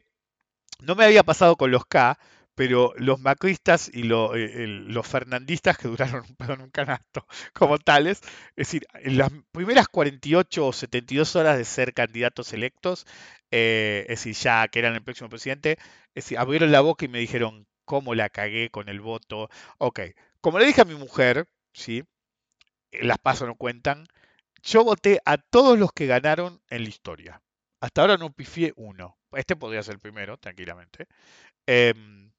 no me había pasado con los K, pero los macristas y lo- eh, los fernandistas que duraron en un canasto como tales, es decir, en las primeras 48 o 72 horas de ser candidatos electos, eh, es decir, ya que eran el próximo presidente, abrieron la boca y me dijeron cómo la cagué con el voto. Ok, como le dije a mi mujer, ¿sí? Eh, las pasos no cuentan, yo voté a todos los que ganaron en la historia. Hasta ahora no pifié uno. Este podría ser el primero, tranquilamente. Em,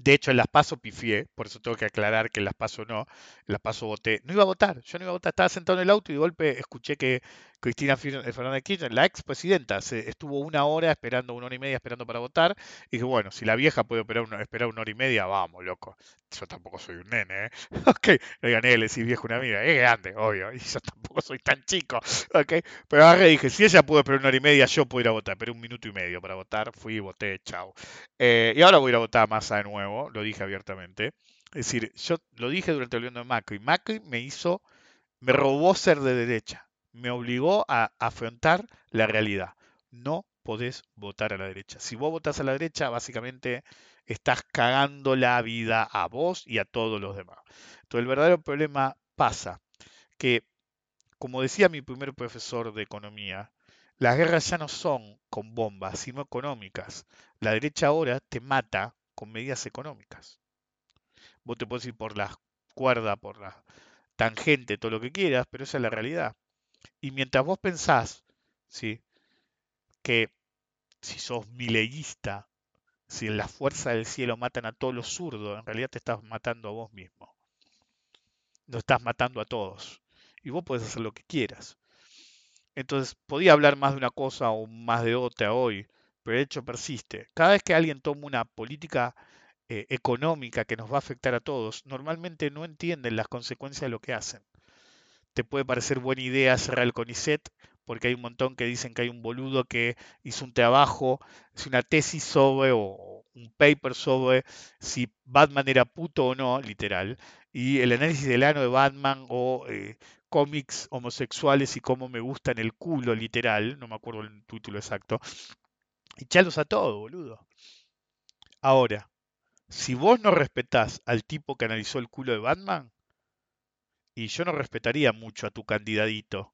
de hecho, en las PASO pifié, por eso tengo que aclarar que en las PASO no. En las PASO voté. No iba a votar, yo no iba a votar. Estaba sentado en el auto y de golpe escuché que Cristina eh, Fernández Kirchner, la expresidenta, se estuvo una hora esperando, una hora y media esperando para votar. Y dije, bueno, si la vieja puede esperar una, esperar una hora y media, vamos, loco. Yo tampoco soy un nene, ¿eh? Ok, le gané, le decís viejo una amiga. Es grande, obvio. Y yo tampoco soy tan chico. Ok, pero agarré y dije, si ella pudo esperar una hora y media, yo puedo ir a votar. Esperé un minuto y medio para votar. Fui, voté, chao. Eh, y ahora voy a ir a votar a Massa de nuevo, lo dije abiertamente. Es decir, yo lo dije durante el gobierno de Macri. Macri me hizo, me robó ser de derecha. Me obligó a afrontar la realidad. No podés votar a la derecha. Si vos votás a la derecha, básicamente estás cagando la vida a vos y a todos los demás. Entonces el verdadero problema pasa que, como decía mi primer profesor de economía, las guerras ya no son con bombas, sino económicas. La derecha ahora te mata con medidas económicas. Vos te podés ir por la cuerda, por la tangente, todo lo que quieras, pero esa es la realidad. Y mientras vos pensás, ¿sí? que si sos mileísta, si en la fuerza del cielo matan a todos los zurdos, en realidad te estás matando a vos mismo. No estás matando a todos. Y vos podés hacer lo que quieras. Entonces, podía hablar más de una cosa o más de otra hoy, pero el hecho persiste. Cada vez que alguien toma una política eh, económica que nos va a afectar a todos, normalmente no entienden las consecuencias de lo que hacen. Te puede parecer buena idea cerrar el CONICET porque hay un montón que dicen que hay un boludo que hizo un trabajo, es una tesis sobre o un paper sobre si Batman era puto o no, literal, y el análisis del ano de Batman o eh, cómics homosexuales y cómo me gustan el culo, literal, no me acuerdo el título exacto, echalos a todo, boludo. Ahora, si vos no respetás al tipo que analizó el culo de Batman, y yo no respetaría mucho a tu candidatito,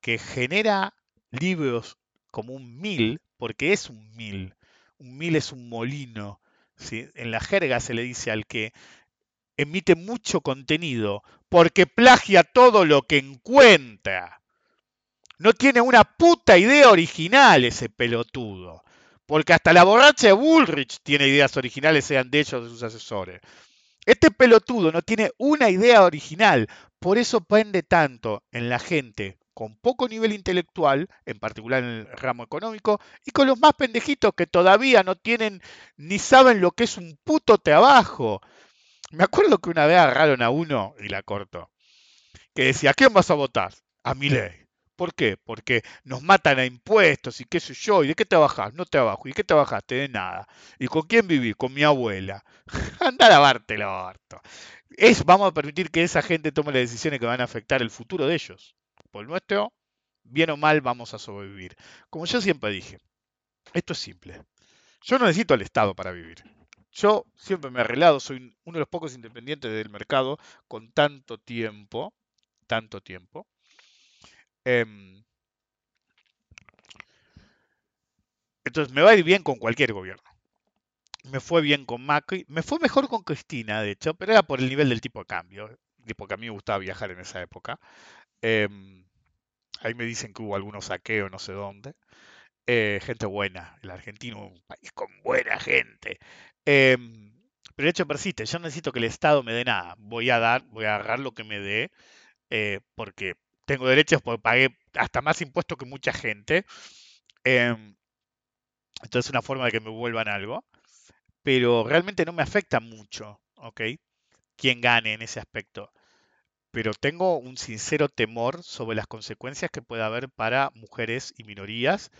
que genera libros como un mil, porque es un mil, un mil es un molino, ¿sí? en la jerga se le dice al que emite mucho contenido, porque plagia todo lo que encuentra. No tiene una puta idea original ese pelotudo. Porque hasta la borracha de Bullrich tiene ideas originales, sean de ellos o de sus asesores. Este pelotudo no tiene una idea original. Por eso prende tanto en la gente con poco nivel intelectual, en particular en el ramo económico, y con los más pendejitos que todavía no tienen ni saben lo que es un puto trabajo. Me acuerdo que una vez agarraron a uno, y la corto, que decía, ¿a quién vas a votar? A mi ley. ¿Por qué? Porque nos matan a impuestos y qué sé yo. ¿Y de qué trabajas? No trabajo. ¿Y qué trabajaste? De nada. ¿Y con quién viví? Con mi abuela. Anda a lavarte el orto. Es, vamos a permitir que esa gente tome las decisiones que van a afectar el futuro de ellos. Por el nuestro, bien o mal, vamos a sobrevivir. Como yo siempre dije, esto es simple. Yo no necesito al Estado para vivir. Yo siempre me he arreglado, soy uno de los pocos independientes del mercado con tanto tiempo, tanto tiempo. Em, entonces me va a ir bien con cualquier gobierno. Me fue bien con Macri, me fue mejor con Cristina, de hecho, pero era por el nivel del tipo de cambio, porque a mí me gustaba viajar en esa época. Em, ahí me dicen que hubo algunos saqueos, no sé dónde. Eh, gente buena, el argentino es un país con buena gente. Em, pero el hecho persiste, yo no necesito que el Estado me dé nada, voy a dar, voy a agarrar lo que me dé, eh, porque tengo derechos porque pagué hasta más impuestos que mucha gente. Em, entonces es una forma de que me vuelvan algo. Pero realmente no me afecta mucho, ¿ok? Quién gane en ese aspecto. Pero tengo un sincero temor sobre las consecuencias que puede haber para mujeres y minorías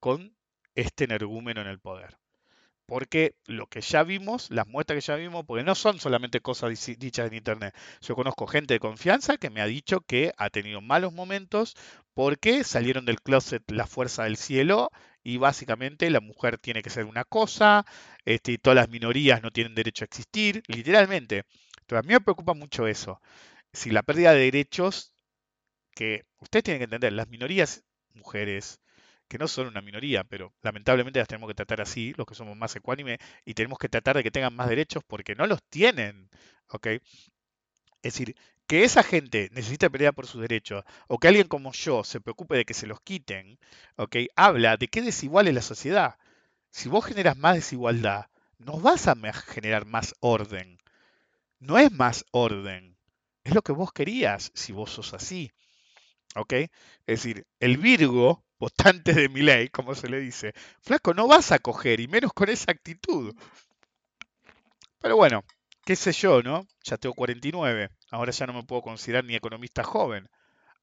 con este energúmeno en el poder porque lo que ya vimos, las muestras que ya vimos, porque no son solamente cosas dichas en Internet. Yo conozco gente de confianza que me ha dicho que ha tenido malos momentos porque salieron del closet la fuerza del cielo y básicamente la mujer tiene que ser una cosa, este, todas las minorías no tienen derecho a existir, literalmente. Entonces a mí me preocupa mucho eso. Si la pérdida de derechos, que ustedes tienen que entender, las minorías, mujeres, que no son una minoría, pero lamentablemente las tenemos que tratar así, los que somos más ecuánime, y tenemos que tratar de que tengan más derechos porque no los tienen. ¿ok? Es decir, que esa gente necesita pelear por sus derechos, o que alguien como yo se preocupe de que se los quiten, ¿ok? habla de qué desigual es la sociedad. Si vos generas más desigualdad, no vas a generar más orden. No es más orden. Es lo que vos querías si vos sos así. ¿Ok? Es decir, el Virgo votante de mi ley, como se le dice, flaco, no vas a coger, y menos con esa actitud. Pero bueno, qué sé yo, ¿no? Ya tengo 49, ahora ya no me puedo considerar ni economista joven.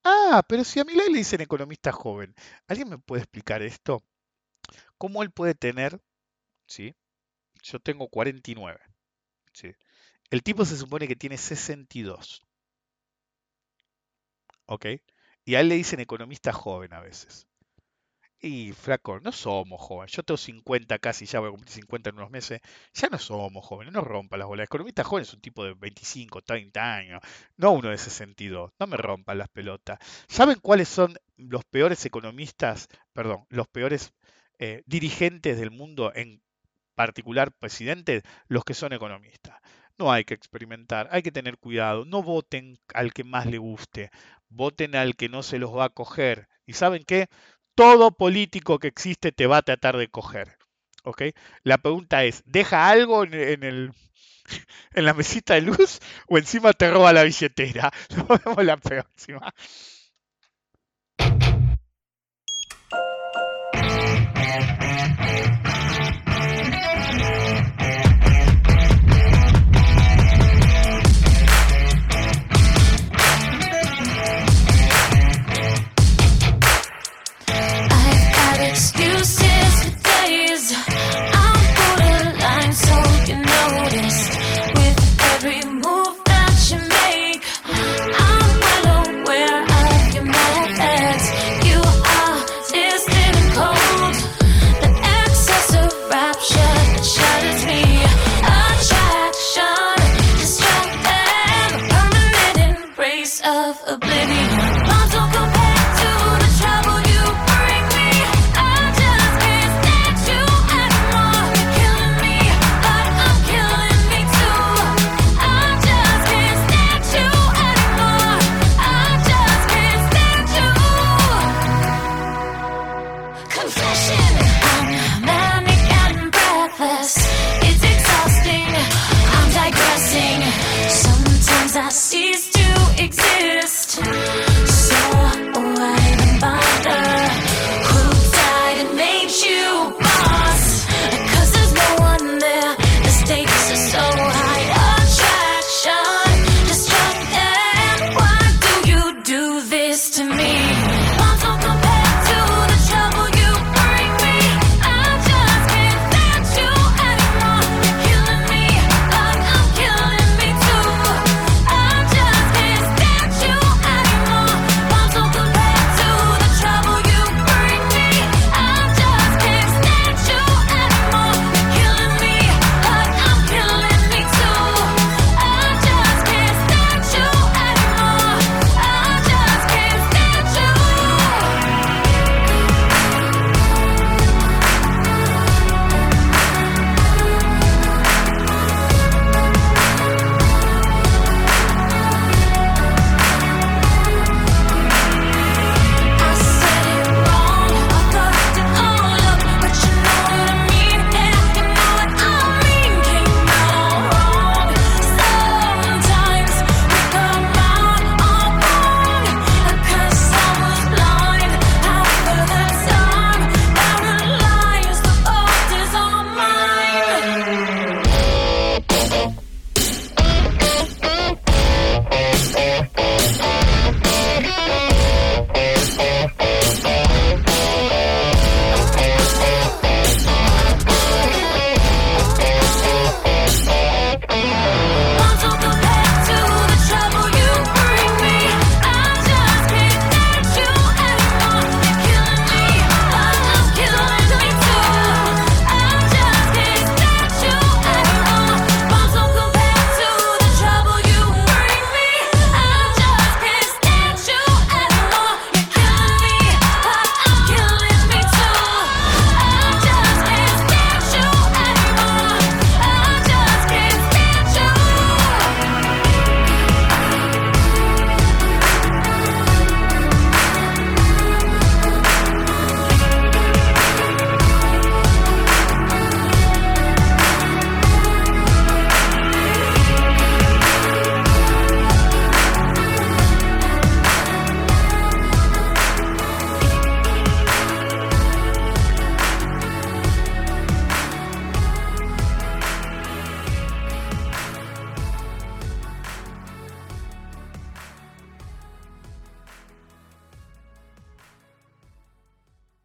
Ah, pero si a mi ley le dicen economista joven, ¿alguien me puede explicar esto? ¿Cómo él puede tener, sí? Yo tengo 49, ¿sí? El tipo se supone que tiene 62. ¿Ok? Y a él le dicen economista joven a veces. Y flaco, no somos jóvenes. Yo tengo 50 casi, ya voy a cumplir 50 en unos meses. Ya no somos jóvenes, no rompa las bolas. El economista joven es un tipo de 25, 30 años, no uno de 62. No me rompan las pelotas. ¿Saben cuáles son los peores economistas, perdón, los peores eh, dirigentes del mundo, en particular presidentes? Los que son economistas. No hay que experimentar, hay que tener cuidado. No voten al que más le guste, voten al que no se los va a coger. ¿Y saben qué? Todo político que existe te va a tratar de coger. ¿Ok? La pregunta es, ¿deja algo en, en el, en la mesita de luz o encima te roba la billetera? Nos vemos la próxima.